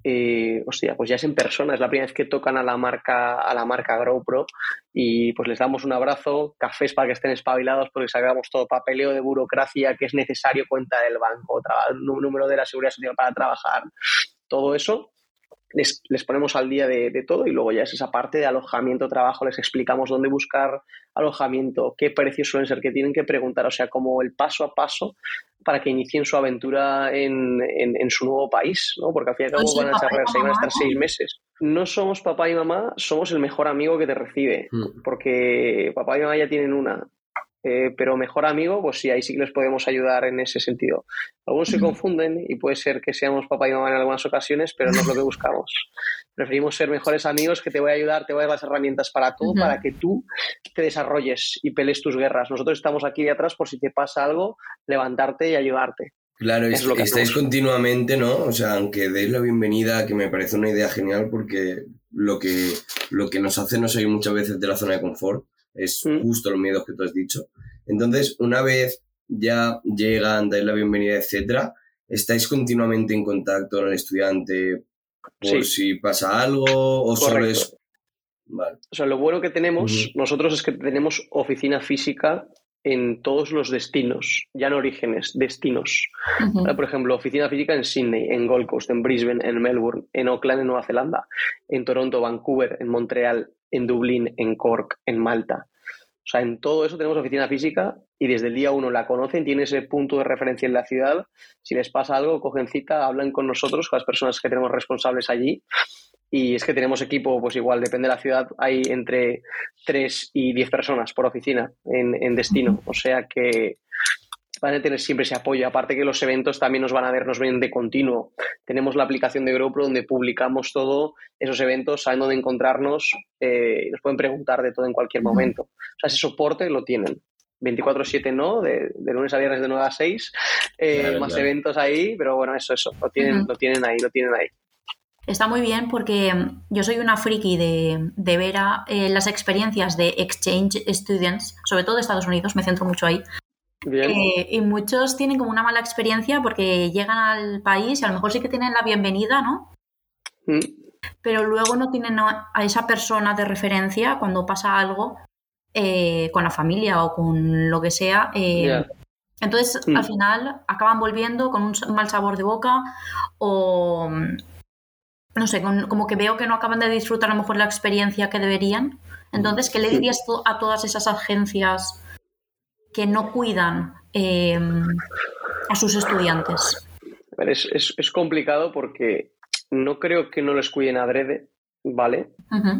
eh, hostia, pues ya es en persona, es la primera vez que tocan a la marca, a la marca GrowPro y pues les damos un abrazo, cafés para que estén espabilados porque sacamos todo papeleo de burocracia que es necesario, cuenta del banco, número de la seguridad social para trabajar, todo eso. Les, les ponemos al día de, de, todo y luego ya es esa parte de alojamiento, trabajo, les explicamos dónde buscar alojamiento, qué precios suelen ser, que tienen que preguntar, o sea, como el paso a paso para que inicien su aventura en, en, su nuevo país, ¿no? Porque al fin y al cabo van a, estar, van a estar seis meses. No somos papá y mamá, somos el mejor amigo que te recibe, mm. porque papá y mamá ya tienen una. Eh, pero mejor amigo, pues sí, ahí sí que les podemos ayudar en ese sentido. Algunos se confunden y puede ser que seamos papá y mamá en algunas ocasiones, pero no es lo que buscamos. Preferimos ser mejores amigos que te voy a ayudar, te voy a dar las herramientas para tú, para que tú te desarrolles y pelees tus guerras. Nosotros estamos aquí de atrás por si te pasa algo, levantarte y ayudarte. Claro, es, lo que estáis continuamente, ¿no? O sea, aunque deis la bienvenida, que me parece una idea genial porque lo que, lo que nos hace no salir muchas veces de la zona de confort es mm. justo los miedos que tú has dicho. Entonces, una vez ya llegan, dais la bienvenida, etcétera, ¿estáis continuamente en contacto con el estudiante por si pasa algo o solo es... O sea, lo bueno que tenemos nosotros es que tenemos oficina física en todos los destinos, ya no orígenes, destinos. Por ejemplo, oficina física en Sydney, en Gold Coast, en Brisbane, en Melbourne, en Auckland, en Nueva Zelanda, en Toronto, Vancouver, en Montreal, en Dublín, en Cork, en Malta. O sea, en todo eso tenemos oficina física y desde el día uno la conocen, tienen ese punto de referencia en la ciudad. Si les pasa algo, cogen cita, hablan con nosotros, con las personas que tenemos responsables allí. Y es que tenemos equipo, pues igual, depende de la ciudad, hay entre 3 y 10 personas por oficina en, en destino. O sea que van a tener siempre ese apoyo. Aparte que los eventos también nos van a ver, nos ven de continuo. Tenemos la aplicación de GoPro donde publicamos todo esos eventos, saben dónde encontrarnos, eh, nos pueden preguntar de todo en cualquier momento. O sea, ese soporte lo tienen. 24-7 no, de, lunes a viernes de 9 a 6, eh, más eventos ahí, pero bueno, eso, eso, lo tienen, lo tienen ahí, lo tienen ahí. Está muy bien porque yo soy una friki de, ver eh, las experiencias de exchange students, sobre todo de Estados Unidos, me centro mucho ahí, eh, y muchos tienen como una mala experiencia porque llegan al país y a lo mejor sí que tienen la bienvenida, ¿no? Mm. Pero luego no tienen a esa persona de referencia cuando pasa algo eh, con la familia o con lo que sea. Eh, entonces, mm. al final, acaban volviendo con un mal sabor de boca o, no sé, como que veo que no acaban de disfrutar a lo mejor la experiencia que deberían. Entonces, ¿qué le dirías a todas esas agencias que no cuidan em, a sus estudiantes? es, es, complicado porque no creo que no les cuiden adrede, ¿vale?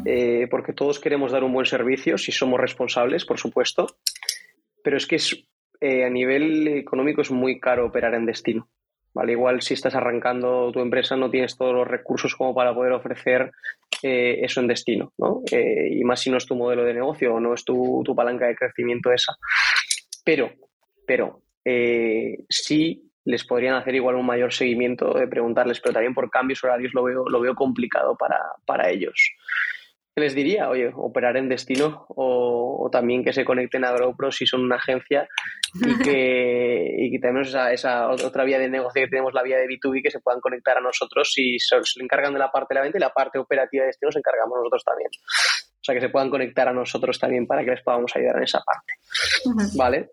Eh, porque todos queremos dar un buen servicio si somos responsables, por supuesto, pero es que es, eh, a nivel económico es muy caro operar en destino. ¿Vale? Igual si estás arrancando tu empresa no tienes todos los recursos como para poder ofrecer eh, eso en destino, ¿no? y más si no es tu modelo de negocio o no es tu, tu palanca de crecimiento esa. Pero, pero, eh, sí les podrían hacer igual un mayor seguimiento de preguntarles, pero también por cambios horarios lo veo, lo veo complicado para, para ellos. ¿Qué les diría? Oye, operar en destino o, también que se conecten a GoPro si son una agencia y que, y que tenemos esa, esa, otra vía de negocio que tenemos, la vía de B2B, que se puedan conectar a nosotros si se, se encargan de la parte de la venta y la parte operativa de destino nos encargamos nosotros también. O sea, que se puedan conectar a nosotros también para que les podamos ayudar en esa parte. ¿Vale?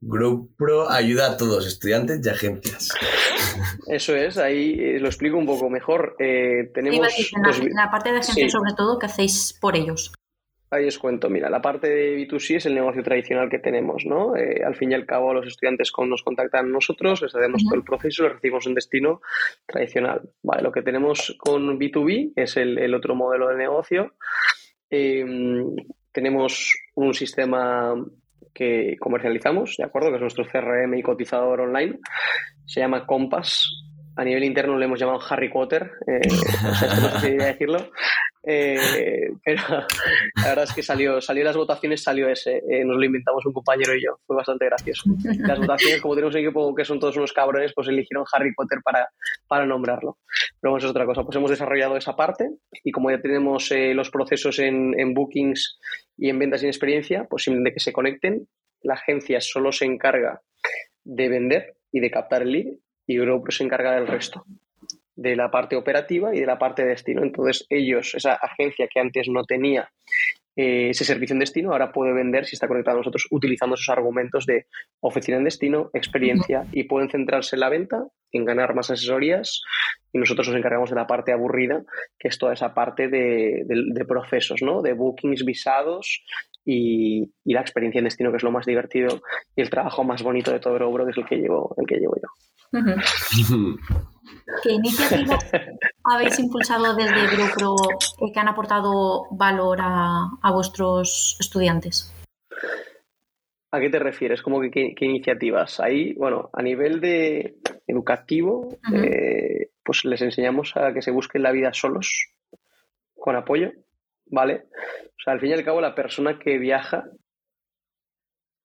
GoPro ayuda a todos, estudiantes y agencias. Eso es, ahí eh, lo explico un poco mejor. Eh, tenemos la, parte de agencias, sobre todo, que hacéis por ellos. Ahí os cuento, mira, la parte de B2C es el negocio tradicional que tenemos, ¿no? Eh, al fin y al cabo, los estudiantes con, nos contactan nosotros, les hacemos todo el proceso, les recibimos un destino tradicional. Vale, lo que tenemos con B2B es el, el otro modelo de negocio, Em, tenemos un sistema que comercializamos, ¿de acuerdo? Que es nuestro CRM y cotizador online. Se llama Compass a nivel interno le hemos llamado Harry Potter, eh, no sé si decirlo, eh, pero la verdad es que salió, salió las votaciones, salió ese, eh, nos lo inventamos un compañero y yo, fue bastante gracioso. Las votaciones, como tenemos un equipo que son todos unos cabrones, pues eligieron Harry Potter para, para nombrarlo. Pero bueno, eso es otra cosa, pues hemos desarrollado esa parte y como ya tenemos los procesos en, en bookings y en ventas sin experiencia, pues simplemente que se conecten, la agencia solo se encarga de vender y de captar el lead y GoPro se encarga del resto, de la parte operativa y de la parte de destino. Entonces ellos, esa agencia que antes no tenía eh, ese servicio en destino, ahora puede vender, si está conectado a nosotros, utilizando esos argumentos de oficina en destino, experiencia, y pueden centrarse en la venta, en ganar más asesorías, y nosotros nos encargamos de la parte aburrida, que es toda esa parte de, procesos, ¿no? De bookings, visados y, la experiencia en destino, que es lo más divertido y el trabajo más bonito de todo Growbro, que es el que llevo, el que llevo yo. ¿Qué iniciativas habéis impulsado desde Grupro que han aportado valor a, vuestros estudiantes? ¿A qué te refieres? ¿Cómo que qué, iniciativas? Ahí, bueno, a nivel de educativo, eh, pues les enseñamos a que se busquen la vida solos, con apoyo, ¿vale? O sea, al fin y al cabo, la persona que viaja,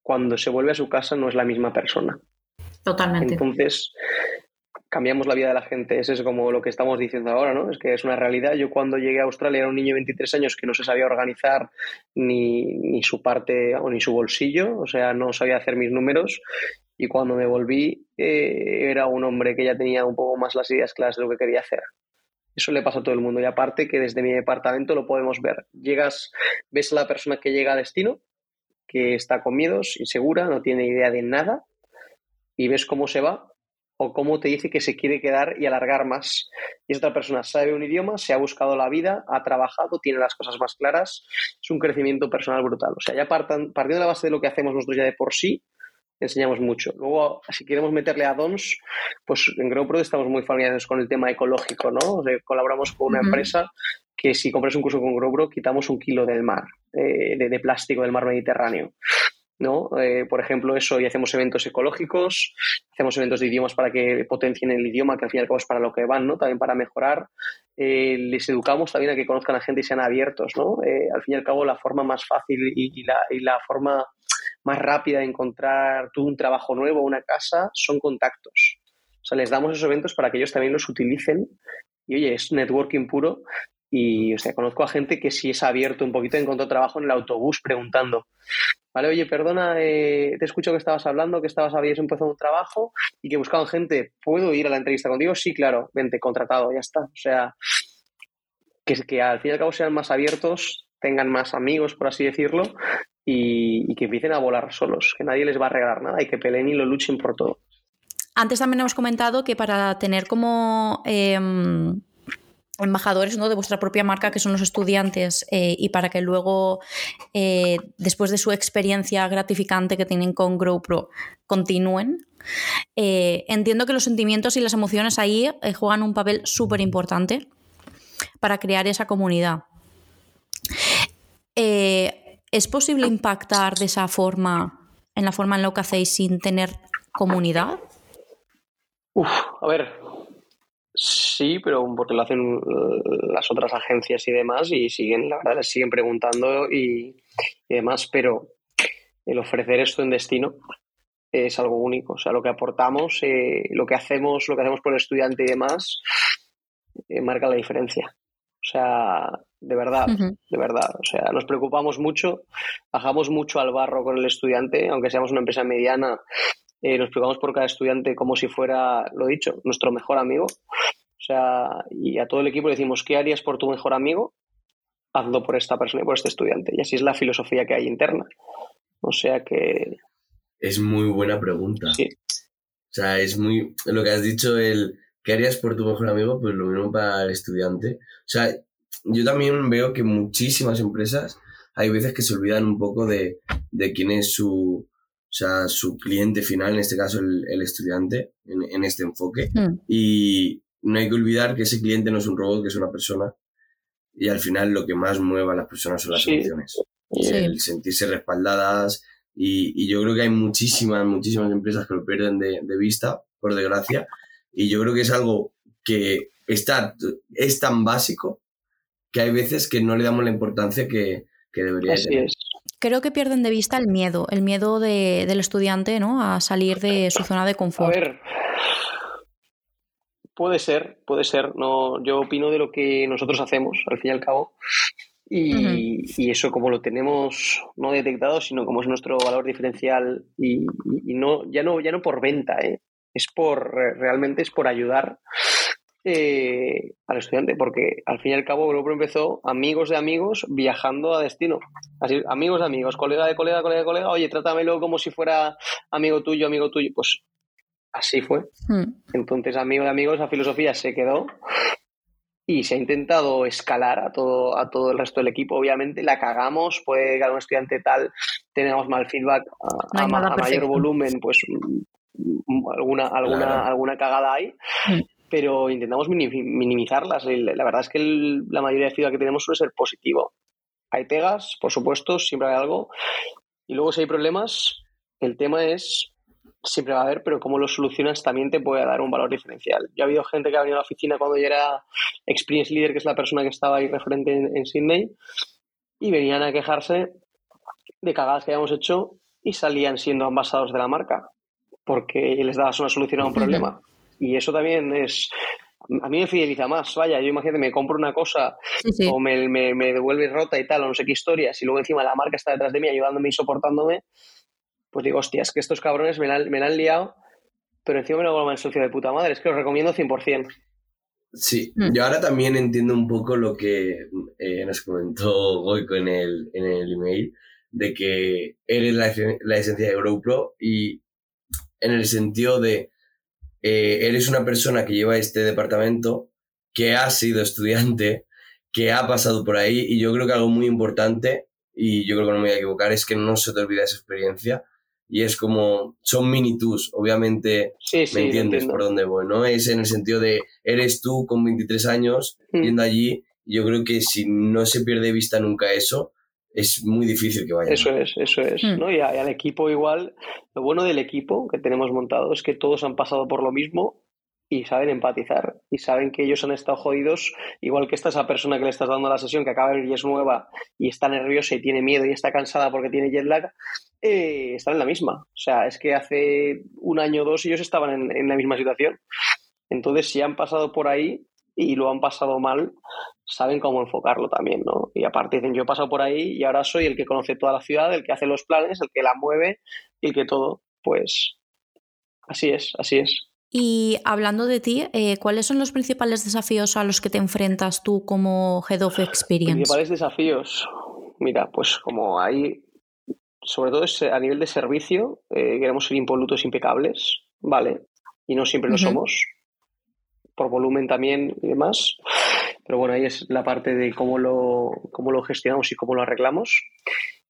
cuando se vuelve a su casa, no es la misma persona. Totalmente. Entonces, cambiamos la vida de la gente. Eso es como lo que estamos diciendo ahora, ¿no? Es que es una realidad. Yo cuando llegué a Australia era un niño de 23 años que no se sabía organizar ni, ni su parte o ni su bolsillo, o sea, no sabía hacer mis números. Y cuando me volví, eh, era un hombre que ya tenía un poco más las ideas claras de lo que quería hacer. Eso le pasa a todo el mundo. Y aparte que desde mi departamento lo podemos ver. Llegas, ves a la persona que llega a destino, que está con miedos, insegura, no tiene idea de nada, y ves cómo se va o cómo te dice que se quiere quedar y alargar más. Y esta persona sabe un idioma, se ha buscado la vida, ha trabajado, tiene las cosas más claras, es un crecimiento personal brutal. O sea, ya partiendo de la base de lo que hacemos nosotros ya de por sí, enseñamos mucho. Luego, si queremos meterle a DONS, pues en GrowPro estamos muy familiarizados con el tema ecológico, ¿no? colaboramos con una empresa que si compras un curso con GrowPro, quitamos un kilo del mar, eh, de, de, plástico del mar Mediterráneo. ¿no? Eh, por ejemplo, eso, y hacemos eventos ecológicos, hacemos eventos de idiomas para que potencien el idioma, que al fin y al cabo es para lo que van, ¿no? También para mejorar. Eh, les educamos también a que conozcan a gente y sean abiertos, ¿no? Eh, al fin y al cabo, la forma más fácil y, la, y la forma más rápida de encontrar tú un trabajo nuevo, una casa, son contactos. O sea, les damos esos eventos para que ellos también los utilicen. Y oye, es networking puro y, o sea, conozco a gente que sí es abierto un poquito, encontró trabajo en el autobús preguntando, vale, oye, perdona, eh, te escucho que estabas hablando, que estabas, habías empezado un trabajo y que buscaban gente, ¿puedo ir a la entrevista contigo? Sí, claro, vente, contratado, ya está. O sea, que, que al fin y al cabo sean más abiertos, tengan más amigos, por así decirlo, y, que empiecen a volar solos, que nadie les va a regalar nada y que peleen y lo luchen por todo. Antes también hemos comentado que para tener como... Em, embajadores ¿no? de vuestra propia marca, que son los estudiantes, eh, y para que luego, eh, después de su experiencia gratificante que tienen con GrowPro, continúen. Eh, entiendo que los sentimientos y las emociones ahí juegan un papel súper importante para crear esa comunidad. ¿Es posible impactar de esa forma, en la forma en lo que hacéis sin tener comunidad? Uf, a ver, Sí, pero porque lo hacen eh, las otras agencias y demás y siguen, la verdad, les siguen preguntando y, demás, pero el ofrecer esto en destino es algo único. O sea, lo que aportamos, eh, lo que hacemos, lo que hacemos por el estudiante y demás, eh, marca la diferencia. O sea, de verdad, de verdad. O sea, nos preocupamos mucho, bajamos mucho al barro con el estudiante, aunque seamos una empresa mediana, eh, nos preocupamos por cada estudiante como si fuera, lo dicho, nuestro mejor amigo. O sea, y a todo el equipo le decimos, ¿qué harías por tu mejor amigo? Hazlo por esta persona y por este estudiante. Y así es la filosofía que hay interna. O sea que... Es muy buena pregunta. Sí. O sea, es muy... Lo que has dicho, el... ¿Qué harías por tu mejor amigo? Pues lo mismo para el estudiante. O sea, yo también veo que muchísimas empresas hay veces que se olvidan un poco de, de quién es su, o sea, su cliente final, en este caso el, estudiante, en, este enfoque. Hmm. Y no hay que olvidar que ese cliente no es un robot, que es una persona. Y al final lo que más mueve a las personas son las emociones. Y el sentirse respaldadas. Y, yo creo que hay muchísimas, muchísimas empresas que lo pierden de, vista, por desgracia. Y yo creo que es algo que está, es tan básico que hay veces que no le damos la importancia que, que debería tener creo que pierden de vista el miedo, el miedo del estudiante ¿no? a salir de su zona de confort. A ver, puede ser, puede ser. No, yo opino de lo que nosotros hacemos, al fin y al cabo. Y, eso como lo tenemos no detectado, sino como es nuestro valor diferencial y, no, ya no, ya no por venta, ¿eh? Es por realmente es por ayudar eh, al estudiante, porque al fin y al cabo grupo empezó amigos de amigos viajando a destino. Así, amigos de amigos, colega de colega, colega de colega, oye, trátamelo como si fuera amigo tuyo, amigo tuyo. Pues así fue. Hmm. Entonces, amigo de amigos, esa filosofía se quedó y se ha intentado escalar a todo, a todo el resto del equipo. Obviamente la cagamos, puede que a un estudiante tal tenemos mal feedback a, mayor volumen, pues mm, alguna, alguna, alguna cagada hay. Hmm pero intentamos minimizarlas. La verdad es que la mayoría de feedback que tenemos suele ser positivo. Hay pegas, por supuesto, siempre hay algo. Y luego si hay problemas, el tema es, siempre va a haber, pero cómo lo solucionas también te puede dar un valor diferencial. Yo ha habido gente que ha venido a la oficina cuando yo era Experience Leader, que es la persona que estaba ahí referente en, en Sydney, y venían a quejarse de cagadas que habíamos hecho y salían siendo ambasados de la marca, porque les dabas una solución a un problema. Y eso también es, a mí me fideliza más. Vaya, yo imagínate, me compro una cosa o me, me, devuelve rota y tal, o no sé qué historias, y luego encima la marca está detrás de mí ayudándome y soportándome, pues digo, hostia, es que estos cabrones me la, me han liado, pero encima me lo hago el socio de puta madre. Es que os recomiendo 100%. Sí, hmm. yo ahora también entiendo un poco lo que eh, nos comentó Goico en el, en el email, de que eres la, la esencia de GrowPro y en el sentido de eh, eres una persona que lleva este departamento, que ha sido estudiante, que ha pasado por ahí y yo creo que algo muy importante, y yo creo que no me voy a equivocar, es que no se te olvida esa experiencia y es como, son mini tus, obviamente me entiendes por dónde voy, ¿no? Es en el sentido de, eres tú con 23 años mm. yendo allí, yo creo que si no se pierde de vista nunca eso, es muy difícil que vaya. Eso es, eso es. Hmm. ¿no? Y, a- y al equipo igual, lo bueno del equipo que tenemos montado es que todos han pasado por lo mismo y saben empatizar y saben que ellos han estado jodidos, igual que esta esa persona que le estás dando la sesión que acaba de venir y es nueva y está nerviosa y tiene miedo y está cansada porque tiene jet lag, eh, están en la misma. O sea, es que hace un año o dos ellos estaban en, en la misma situación. Entonces, si han pasado por ahí y lo han pasado mal, saben cómo enfocarlo también, ¿no? Y aparte dicen, yo he pasado por ahí y ahora soy el que conoce toda la ciudad, el que hace los planes, el que la mueve y el que todo. Pues así es, así es. Y hablando de ti, eh, ¿cuáles son los principales desafíos a los que te enfrentas tú como Head of Experience? Principales desafíos. Mira, pues como hay, sobre todo es a nivel de servicio, eh, queremos ser impolutos impecables, ¿vale? Y no siempre lo somos, por volumen también y demás. Pero bueno, ahí es la parte de cómo lo, cómo lo gestionamos y cómo lo arreglamos.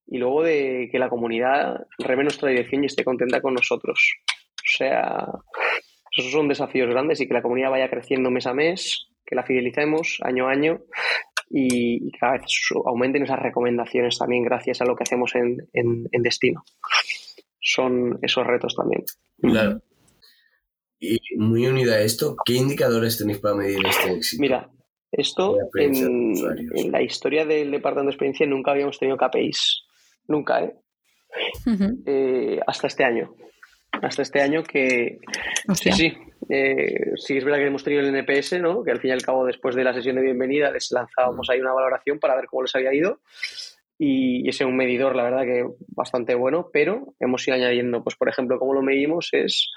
Y luego de que la comunidad reme nuestra dirección y esté contenta con nosotros. O sea, esos son desafíos grandes y que la comunidad vaya creciendo mes a mes, que la fidelicemos año a año y, cada vez aumenten esas recomendaciones también gracias a lo que hacemos en, en- en destino. Son esos retos también. Claro. Y muy unida a esto, ¿qué indicadores tenéis para medir este éxito? Mira, esto en, la historia del departamento de experiencia nunca habíamos tenido KPIs. Nunca, ¿eh? Eh, hasta este año. Hasta este año que, Hostia. Sí, sí. Eh, sí, es verdad que hemos tenido el NPS, ¿no? Que al fin y al cabo, después de la sesión de bienvenida, les lanzábamos ahí una valoración para ver cómo les había ido. Y ese es un medidor, la verdad, que bastante bueno, pero hemos ido añadiendo, pues, por ejemplo, cómo lo medimos es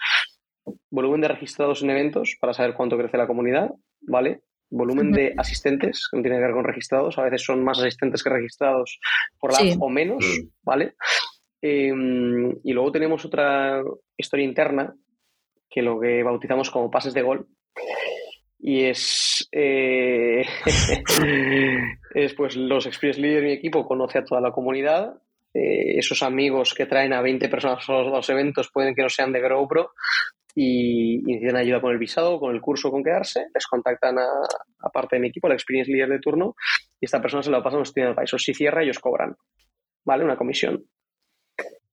volumen de registrados en eventos para saber cuánto crece la comunidad, ¿vale? Volumen de asistentes, que no tiene que ver con registrados, a veces son más asistentes que registrados por la Sí. app o menos. ¿vale? Eh, y luego tenemos otra historia interna que lo que bautizamos como pases de gol. Y es, eh, es pues los Experience Leaders de mi equipo conoce a toda la comunidad. eh, esos amigos que traen a 20 personas a los, los eventos pueden que no sean de GrowPro y, y necesitan ayuda con el visado, con el curso, con quedarse. Les contactan a, a parte de mi equipo, la Experience Leader de turno, y esta persona se la pasa a un estudio de país. Si cierra, ellos cobran, ¿vale? Una comisión.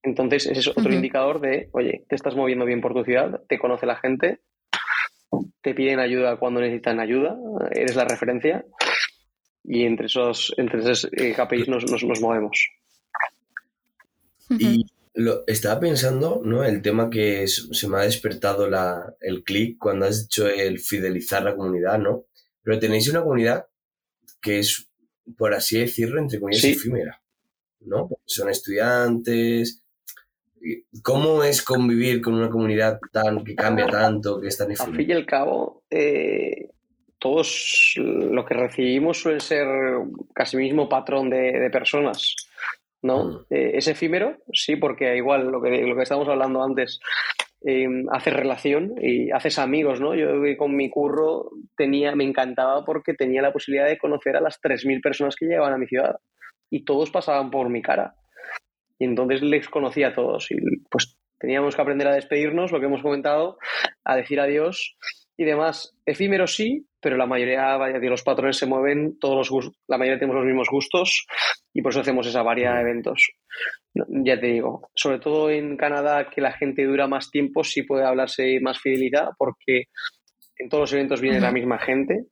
Entonces, ese es otro indicador de, oye, te estás moviendo bien por tu ciudad, te conoce la gente, te piden ayuda cuando necesitan ayuda, eres la referencia y entre esos, entre esos eh, KPIs nos, nos, nos movemos. Y lo, estaba pensando, ¿no? El tema que es- se me ha despertado la, el clic cuando has dicho el fidelizar la comunidad, ¿no? Pero tenéis una comunidad que es, por así decirlo, entre comillas, Sí. efímera, ¿no? Son estudiantes. ¿Cómo es convivir con una comunidad tan que cambia tanto, que es tan Al fin y efímera? al cabo, eh, todos lo que recibimos suele ser casi mismo patrón de, de personas. ¿No? Mm. Eh, es efímero, sí, porque igual lo que, lo que estábamos hablando antes, eh, haces relación y haces amigos, ¿no? Yo con mi curro tenía, me encantaba porque tenía la posibilidad de conocer a las 3.000 personas que llegaban a mi ciudad y todos pasaban por mi cara. Y entonces les conocía a todos y pues teníamos que aprender a despedirnos, lo que hemos comentado, a decir adiós y demás. Efímero sí, pero la mayoría vaya, de los patrones se mueven, todos los la mayoría tenemos los mismos gustos y por eso hacemos esa variedad de eventos. Ya te digo, sobre todo en Canadá, que la gente dura más tiempo, sí puede hablarse más fidelidad, porque en todos los eventos viene la Ujú. misma gente.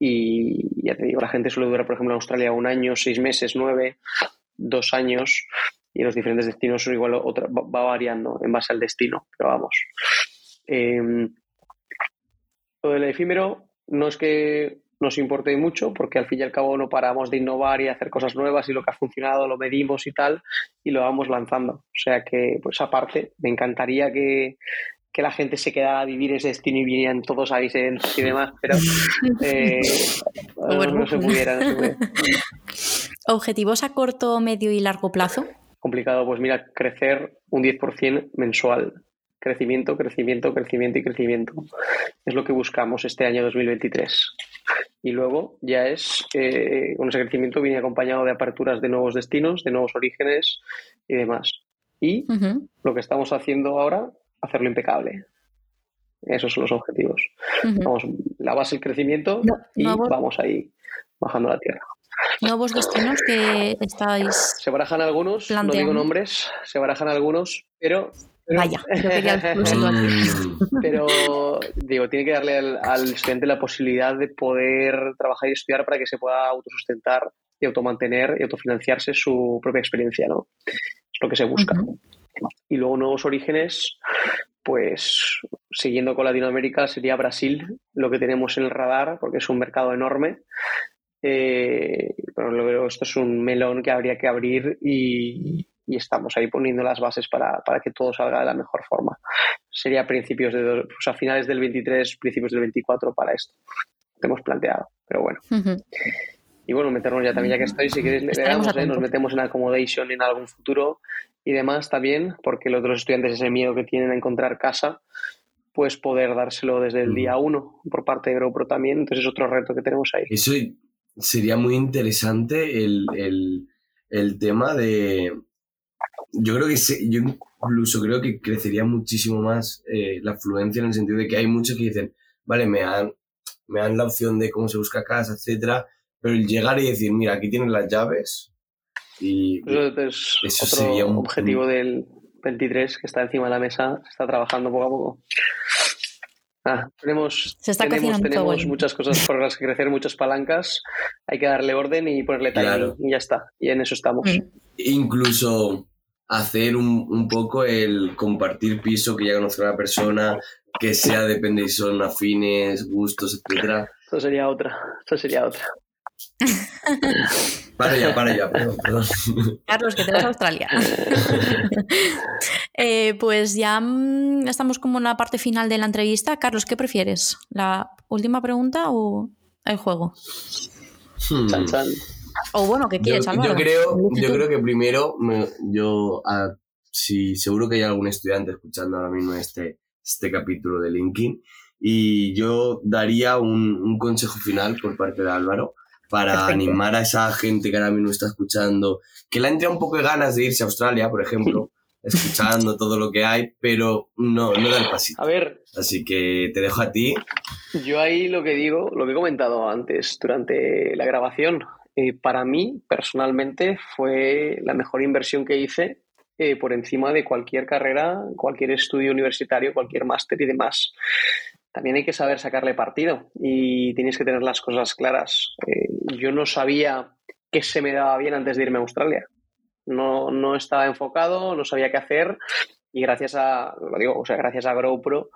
Y ya te digo, la gente suele durar, por ejemplo, en Australia un año, seis meses, nueve, dos años. Y los diferentes destinos son igual, otra, va va variando en base al destino, pero vamos. Eh, lo del efímero no es que nos importe mucho, porque al fin y al cabo no paramos de innovar y hacer cosas nuevas y lo que ha funcionado lo medimos y tal, y lo vamos lanzando. O sea que, pues aparte, me encantaría que, que la gente se quedara a vivir ese destino y vinieran todos a eventos y demás, pero eh, no, no se pudiera, no se pudiera. ¿Objetivos a corto, medio y largo plazo? Complicado, pues mira, crecer un 10% mensual. Crecimiento, crecimiento, crecimiento y crecimiento. Es lo que buscamos este año 2023. Y luego ya es, eh, con ese crecimiento viene acompañado de aperturas de nuevos destinos, de nuevos orígenes y demás. Y lo que estamos haciendo ahora, hacerlo impecable. Esos son los objetivos. Vamos, la base el crecimiento No, y vamos ahí bajando la tierra. nuevos destinos que estáis. Se barajan algunos, no digo nombres, se barajan algunos, pero Vaya, yo quería el Mm, Pero digo, tiene que darle al, al estudiante la posibilidad de poder trabajar y estudiar para que se pueda autosustentar y automantener y autofinanciarse su propia experiencia, ¿no? Es lo que se busca. Y luego nuevos orígenes, pues siguiendo con Latinoamérica sería Brasil, lo que tenemos en el radar, porque es un mercado enorme. Eh, pero luego esto es un melón que habría que abrir y, y estamos ahí poniendo las bases para, para que todo salga de la mejor forma. Sería principios de, pues a finales del 23, principios del 24 para esto. Lo hemos planteado, pero bueno. Y bueno, meternos ya también, ya que estoy, si queréis, le Estaremos damos, ¿eh? nos metemos en accommodation en algún futuro y demás también, porque los otros estudiantes ese miedo que tienen a encontrar casa, pues poder dárselo desde el día uno por parte de GrowPro también, entonces es otro reto que tenemos ahí. Eso sería muy interesante el, el- el tema de... Yo creo que se- yo incluso creo que crecería muchísimo más eh, la fluencia en el sentido de que hay muchos que dicen, vale, me dan, me dan la opción de cómo se busca casa, etcétera, pero el llegar y decir, mira, aquí tienes las llaves y... Eso es Eso otro sería un- objetivo del 23 que está encima de la mesa, se está trabajando poco a poco. Ah, tenemos Se está tenemos, tenemos muchas cosas por las que crecer, muchas palancas, hay que darle orden y ponerle timing Claro. y ya está, y en eso estamos. Mm. incluso hacer un, un poco el compartir piso, que ya conozca a la persona, que sea, depende si son afines, gustos, etcétera. Esto sería otra, esto sería otra. Para ya, para ya, perdón, perdón. Carlos, que te vas a Australia. Eh, pues ya mm, estamos como en la parte final de la entrevista. Carlos, ¿qué prefieres? ¿La última pregunta o el juego? Hmm. Chan, chan. O bueno, ¿qué Yo, quieres, yo Álvaro? creo, yo creo que primero, me- yo, sí, seguro que hay algún estudiante escuchando ahora mismo este, este capítulo de LinkedIn y yo daría un, un consejo final por parte de Álvaro para Perfecto. animar a esa gente que ahora mismo está escuchando, que le entre un poco de ganas de irse a Australia, por ejemplo, escuchando todo lo que hay, pero no, no da el pasito. A ver, Así que te dejo a ti. yo ahí lo que digo, lo que he comentado antes durante la grabación, eh, para mí personalmente fue la mejor inversión que hice eh, por encima de cualquier carrera, cualquier estudio universitario, cualquier máster y demás. También hay que saber sacarle partido y tienes que tener las cosas claras. Eh, yo no sabía qué se me daba bien antes de irme a Australia. No, no estaba enfocado, no sabía qué hacer y gracias a, lo digo, o sea, gracias a GrowPro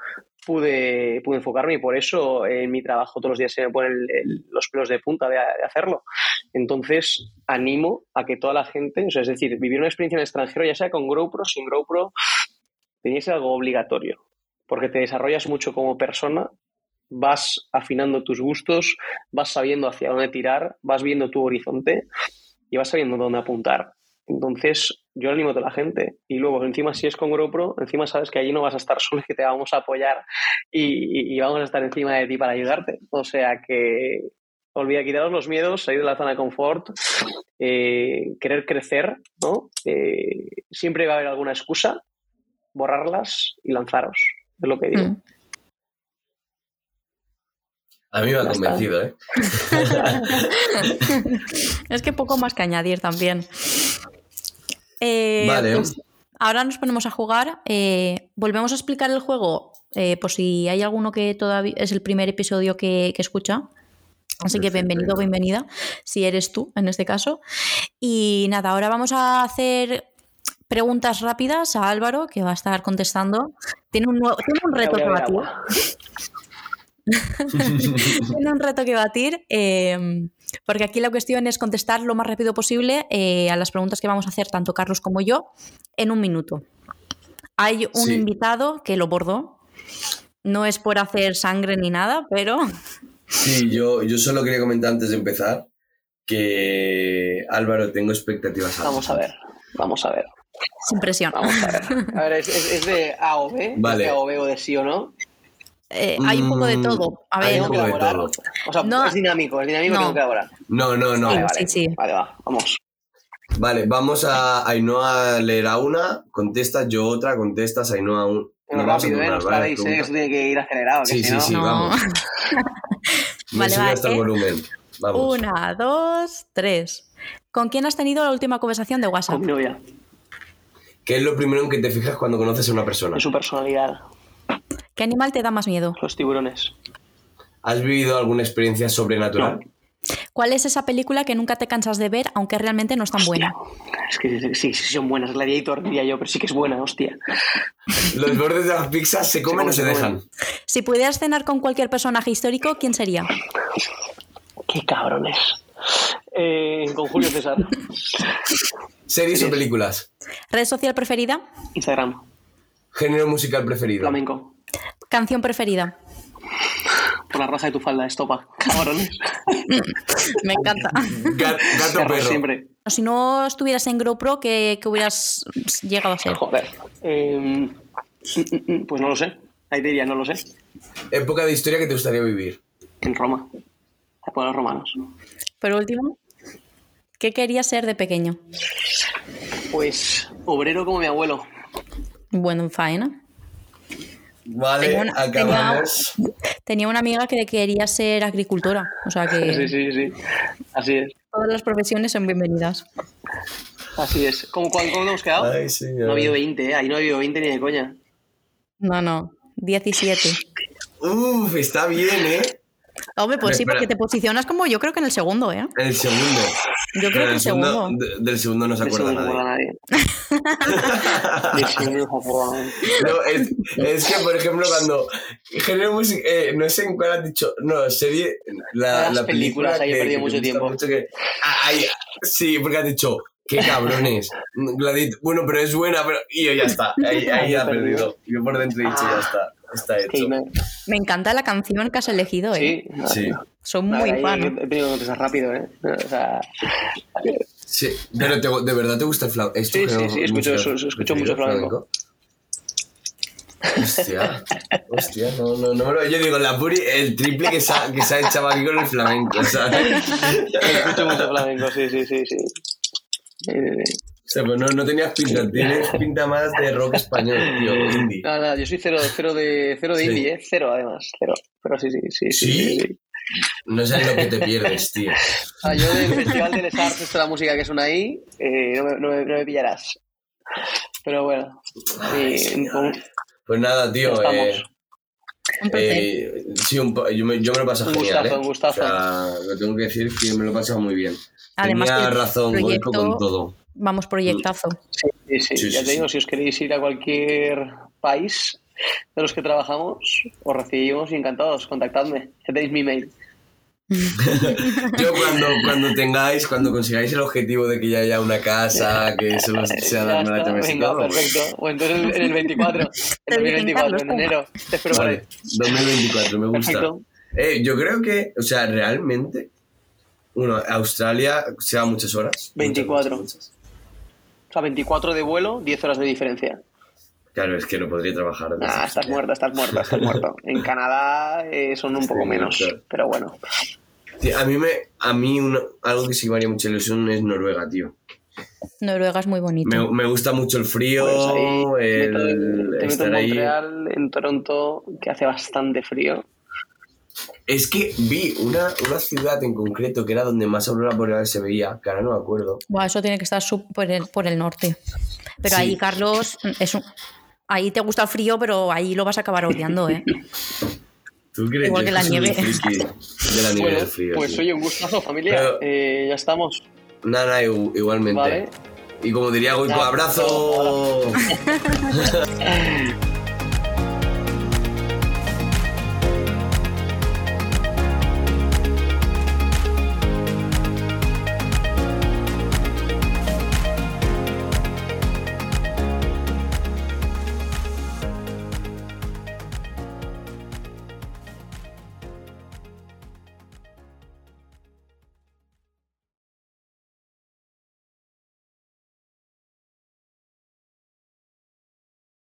pude, pude enfocarme y por eso en mi trabajo todos los días se me ponen los pelos de punta de, de hacerlo. Entonces, animo a que toda la gente, o sea, es decir, vivir una experiencia en el extranjero, ya sea con GrowPro, sin GrowPro, ser algo obligatorio, porque te desarrollas mucho como persona, vas afinando tus gustos, vas sabiendo hacia dónde tirar, vas viendo tu horizonte y vas sabiendo dónde apuntar. Entonces, yo animo a toda la gente. Y luego, encima, si es con GoPro, encima sabes que allí no vas a estar solo y que te vamos a apoyar y, y- y vamos a estar encima de ti para ayudarte. O sea que olvida quitaros los miedos, salir de la zona de confort, eh, querer crecer, ¿no? Eh, siempre va a haber alguna excusa, borrarlas y lanzaros. Es lo que digo. Mm. A mí me ha convencido, ¿eh? es que poco más que añadir también. Eh, Vale. pues ahora nos ponemos a jugar. Eh, volvemos a explicar el juego, eh, por si hay alguno que todavía es el primer episodio que, que escucha. Así que bienvenido, bienvenida, si eres tú en este caso. Y nada, ahora vamos a hacer preguntas rápidas a Álvaro, que va a estar contestando. Tiene un, nuevo- tiene un reto que batir. Tiene un reto que batir, eh, porque aquí la cuestión es contestar lo más rápido posible eh, a las preguntas que vamos a hacer tanto Carlos como yo en un minuto. Hay un Sí. invitado que lo bordó. No es por hacer sangre ni nada, pero Sí, yo, yo solo quería comentar antes de empezar que Álvaro, tengo expectativas altas. Vamos a ver, vamos a ver, sin presión. vamos a ver. A ver, es, es- es de A o B, Vale. ¿Es de A o B o de sí o no. Eh, hay un poco de Mm, todo. A hay ver, un poco de todo. O sea, No. es dinámico, es dinámico, No. tengo que elaborar. No, no, no. Sí, Vale, Vale, vale, sí. vale, va, vamos. vamos a Ainhoa a leer a una, contestas, yo otra, contestas, Ainhoa un... Nos vamos a rápido, ¿eh? No ¿vale? ¿eh? Esto tiene que ir acelerado, que Sí, si sí, no... sí, No. vamos. Me Vale, sube va, hasta el volumen. Vamos. Una, dos, tres. ¿Con quién has tenido la última conversación de WhatsApp? Con mi novia. ¿Qué es lo primero en que te fijas cuando conoces a una persona? En su personalidad. ¿Qué animal te da más miedo? Los tiburones. ¿Has vivido alguna experiencia sobrenatural? No. ¿Cuál es esa película que nunca te cansas de ver, aunque realmente no es tan buena? Es que sí, sí son buenas. Gladiator diría yo, pero sí que es buena, hostia. ¿Los bordes de las pizzas se comen o se dejan? Si pudieras cenar con cualquier personaje histórico, ¿quién sería? Qué cabrones. Eh, con Julio César. ¿Series o películas? ¿Red social preferida? Instagram. ¿Género musical preferido? Flamenco. ¿Canción preferida? Por la raja de tu falda, estopa. Cabrones. Me encanta. Ga- ¿Gato Perro perro? siempre. Si no estuvieras en GoPro, ¿qué, qué hubieras llegado a ser? Joder. Eh, mm, mm, mm, pues no lo sé. Ahí te diría, no lo sé. ¿Época de historia que te gustaría vivir? En Roma. Por los romanos. Por último, ¿qué querías ser de pequeño? Pues obrero como mi abuelo. Bueno, en faena. Vale, Tenía una- acabamos. Tenía una amiga que quería ser agricultora. O sea que Sí, sí, sí. Así es. todas las profesiones son bienvenidas. Así es. ¿Cómo, cuándo hemos quedado? Ay. No ha habido 20, ¿eh? Ahí no ha habido 20 ni de coña. No, no. 17. Uf, está bien, ¿eh? Hombre, pues sí, porque te posicionas como yo creo que en el segundo, ¿eh? El segundo. Yo creo que el segundo. de- del segundo no se acuerda segundo nadie. nadie. De segundo no se acuerda nadie. No, es, es que, por ejemplo, cuando. Género musical. eh, no sé en cuál has dicho. No, serie. La, Las la películas, película ahí he perdido mucho tiempo. mucho que- Ah, ahí, sí, porque has dicho. Qué cabrones. Gladiator- Bueno, pero es buena, pero. Y yo ya está. Ahí, ahí Ahí ha perdido. Yo por dentro he dicho, ya está. Está hecho. Sí, me- Me encanta la canción que has elegido, ¿eh? sí. A muy fan. He tenido que contestar rápido, ¿eh? O sea, Sí, pero te- de verdad te gusta el flamenco. Sí, sí, sí, escucho eso, escucho mucho flamenco. Hostia, hostia, no, no, no me lo. Yo digo, la puri, el triple que se ha, que se ha echado aquí con el flamenco, ¿sabes? escucho mucho flamenco, sí, sí, sí, sí. Sea, pues no, no tenías pinta, tienes pinta más de rock español, tío, indie. Nada, nada, yo soy cero, cero de, cero de Sí. indie, ¿eh? Cero, además, cero. Pero sí, sí, sí, sí. ¿Sí? sí, sí. No sabes lo que te pierdes, tío. Sea, yo del Festival de Les Arts, esto de la música que suena ahí, eh, no, me, no, me, no me pillarás. Pero bueno, Ay, eh, Pues nada, tío, eh, Un eh, sí, un pa- yo, me, yo me lo paso Un genial, gustazo, ¿eh? un gustazo. O sea, lo tengo que decir que me lo he pasado muy bien. Además Tenía razón, proyecto- con todo. Vamos, proyectazo. sí, sí, sí, Sí, ya sí, te digo, sí. si os queréis ir a cualquier país de los que trabajamos, os recibimos y encantados, contactadme, ya tenéis mi email. Yo cuando, cuando tengáis, cuando consigáis el objetivo de que ya haya una casa, que solo sea la venga, pues, perfecto. O entonces en el, en el 24, en Te el dicen, 2024, Carlos, en enero, te espero. Vale, 2024, me gusta. Perfecto. Eh, yo creo que, o sea, realmente, uno, Australia se va muchas horas. 24. Muchas, muchas. O sea, 24 de vuelo, 10 horas de diferencia. Claro, es que no podría trabajar. Ah, estás Australia. muerto, estás muerto, estás muerto. En Canadá eh, son un poco Sí, menos, claro. pero bueno. Tío, a mí, me, a mí una- algo que sí que me haría mucha ilusión es Noruega, tío. Noruega es muy bonito. Me, me gusta mucho el frío, Pues ahí el meto- te meto en estar ahí. Montreal, en Toronto, que hace bastante frío. Es que vi una, una ciudad en concreto que era donde más aurora boreal se veía, que ahora no me acuerdo. Buah, eso tiene que estar sub- por el, por el norte. Pero Sí. ahí, Carlos, es un- ahí te gusta el frío, pero ahí lo vas a acabar odiando, ¿eh? ¿Tú crees? Igual que la nieve. de la nieve Bueno, del frío. pues tío. oye, un gustazo, familia. Pero- Eh, ya estamos. Nada, igu- igualmente. Vale. Y como diría Goico, abrazo.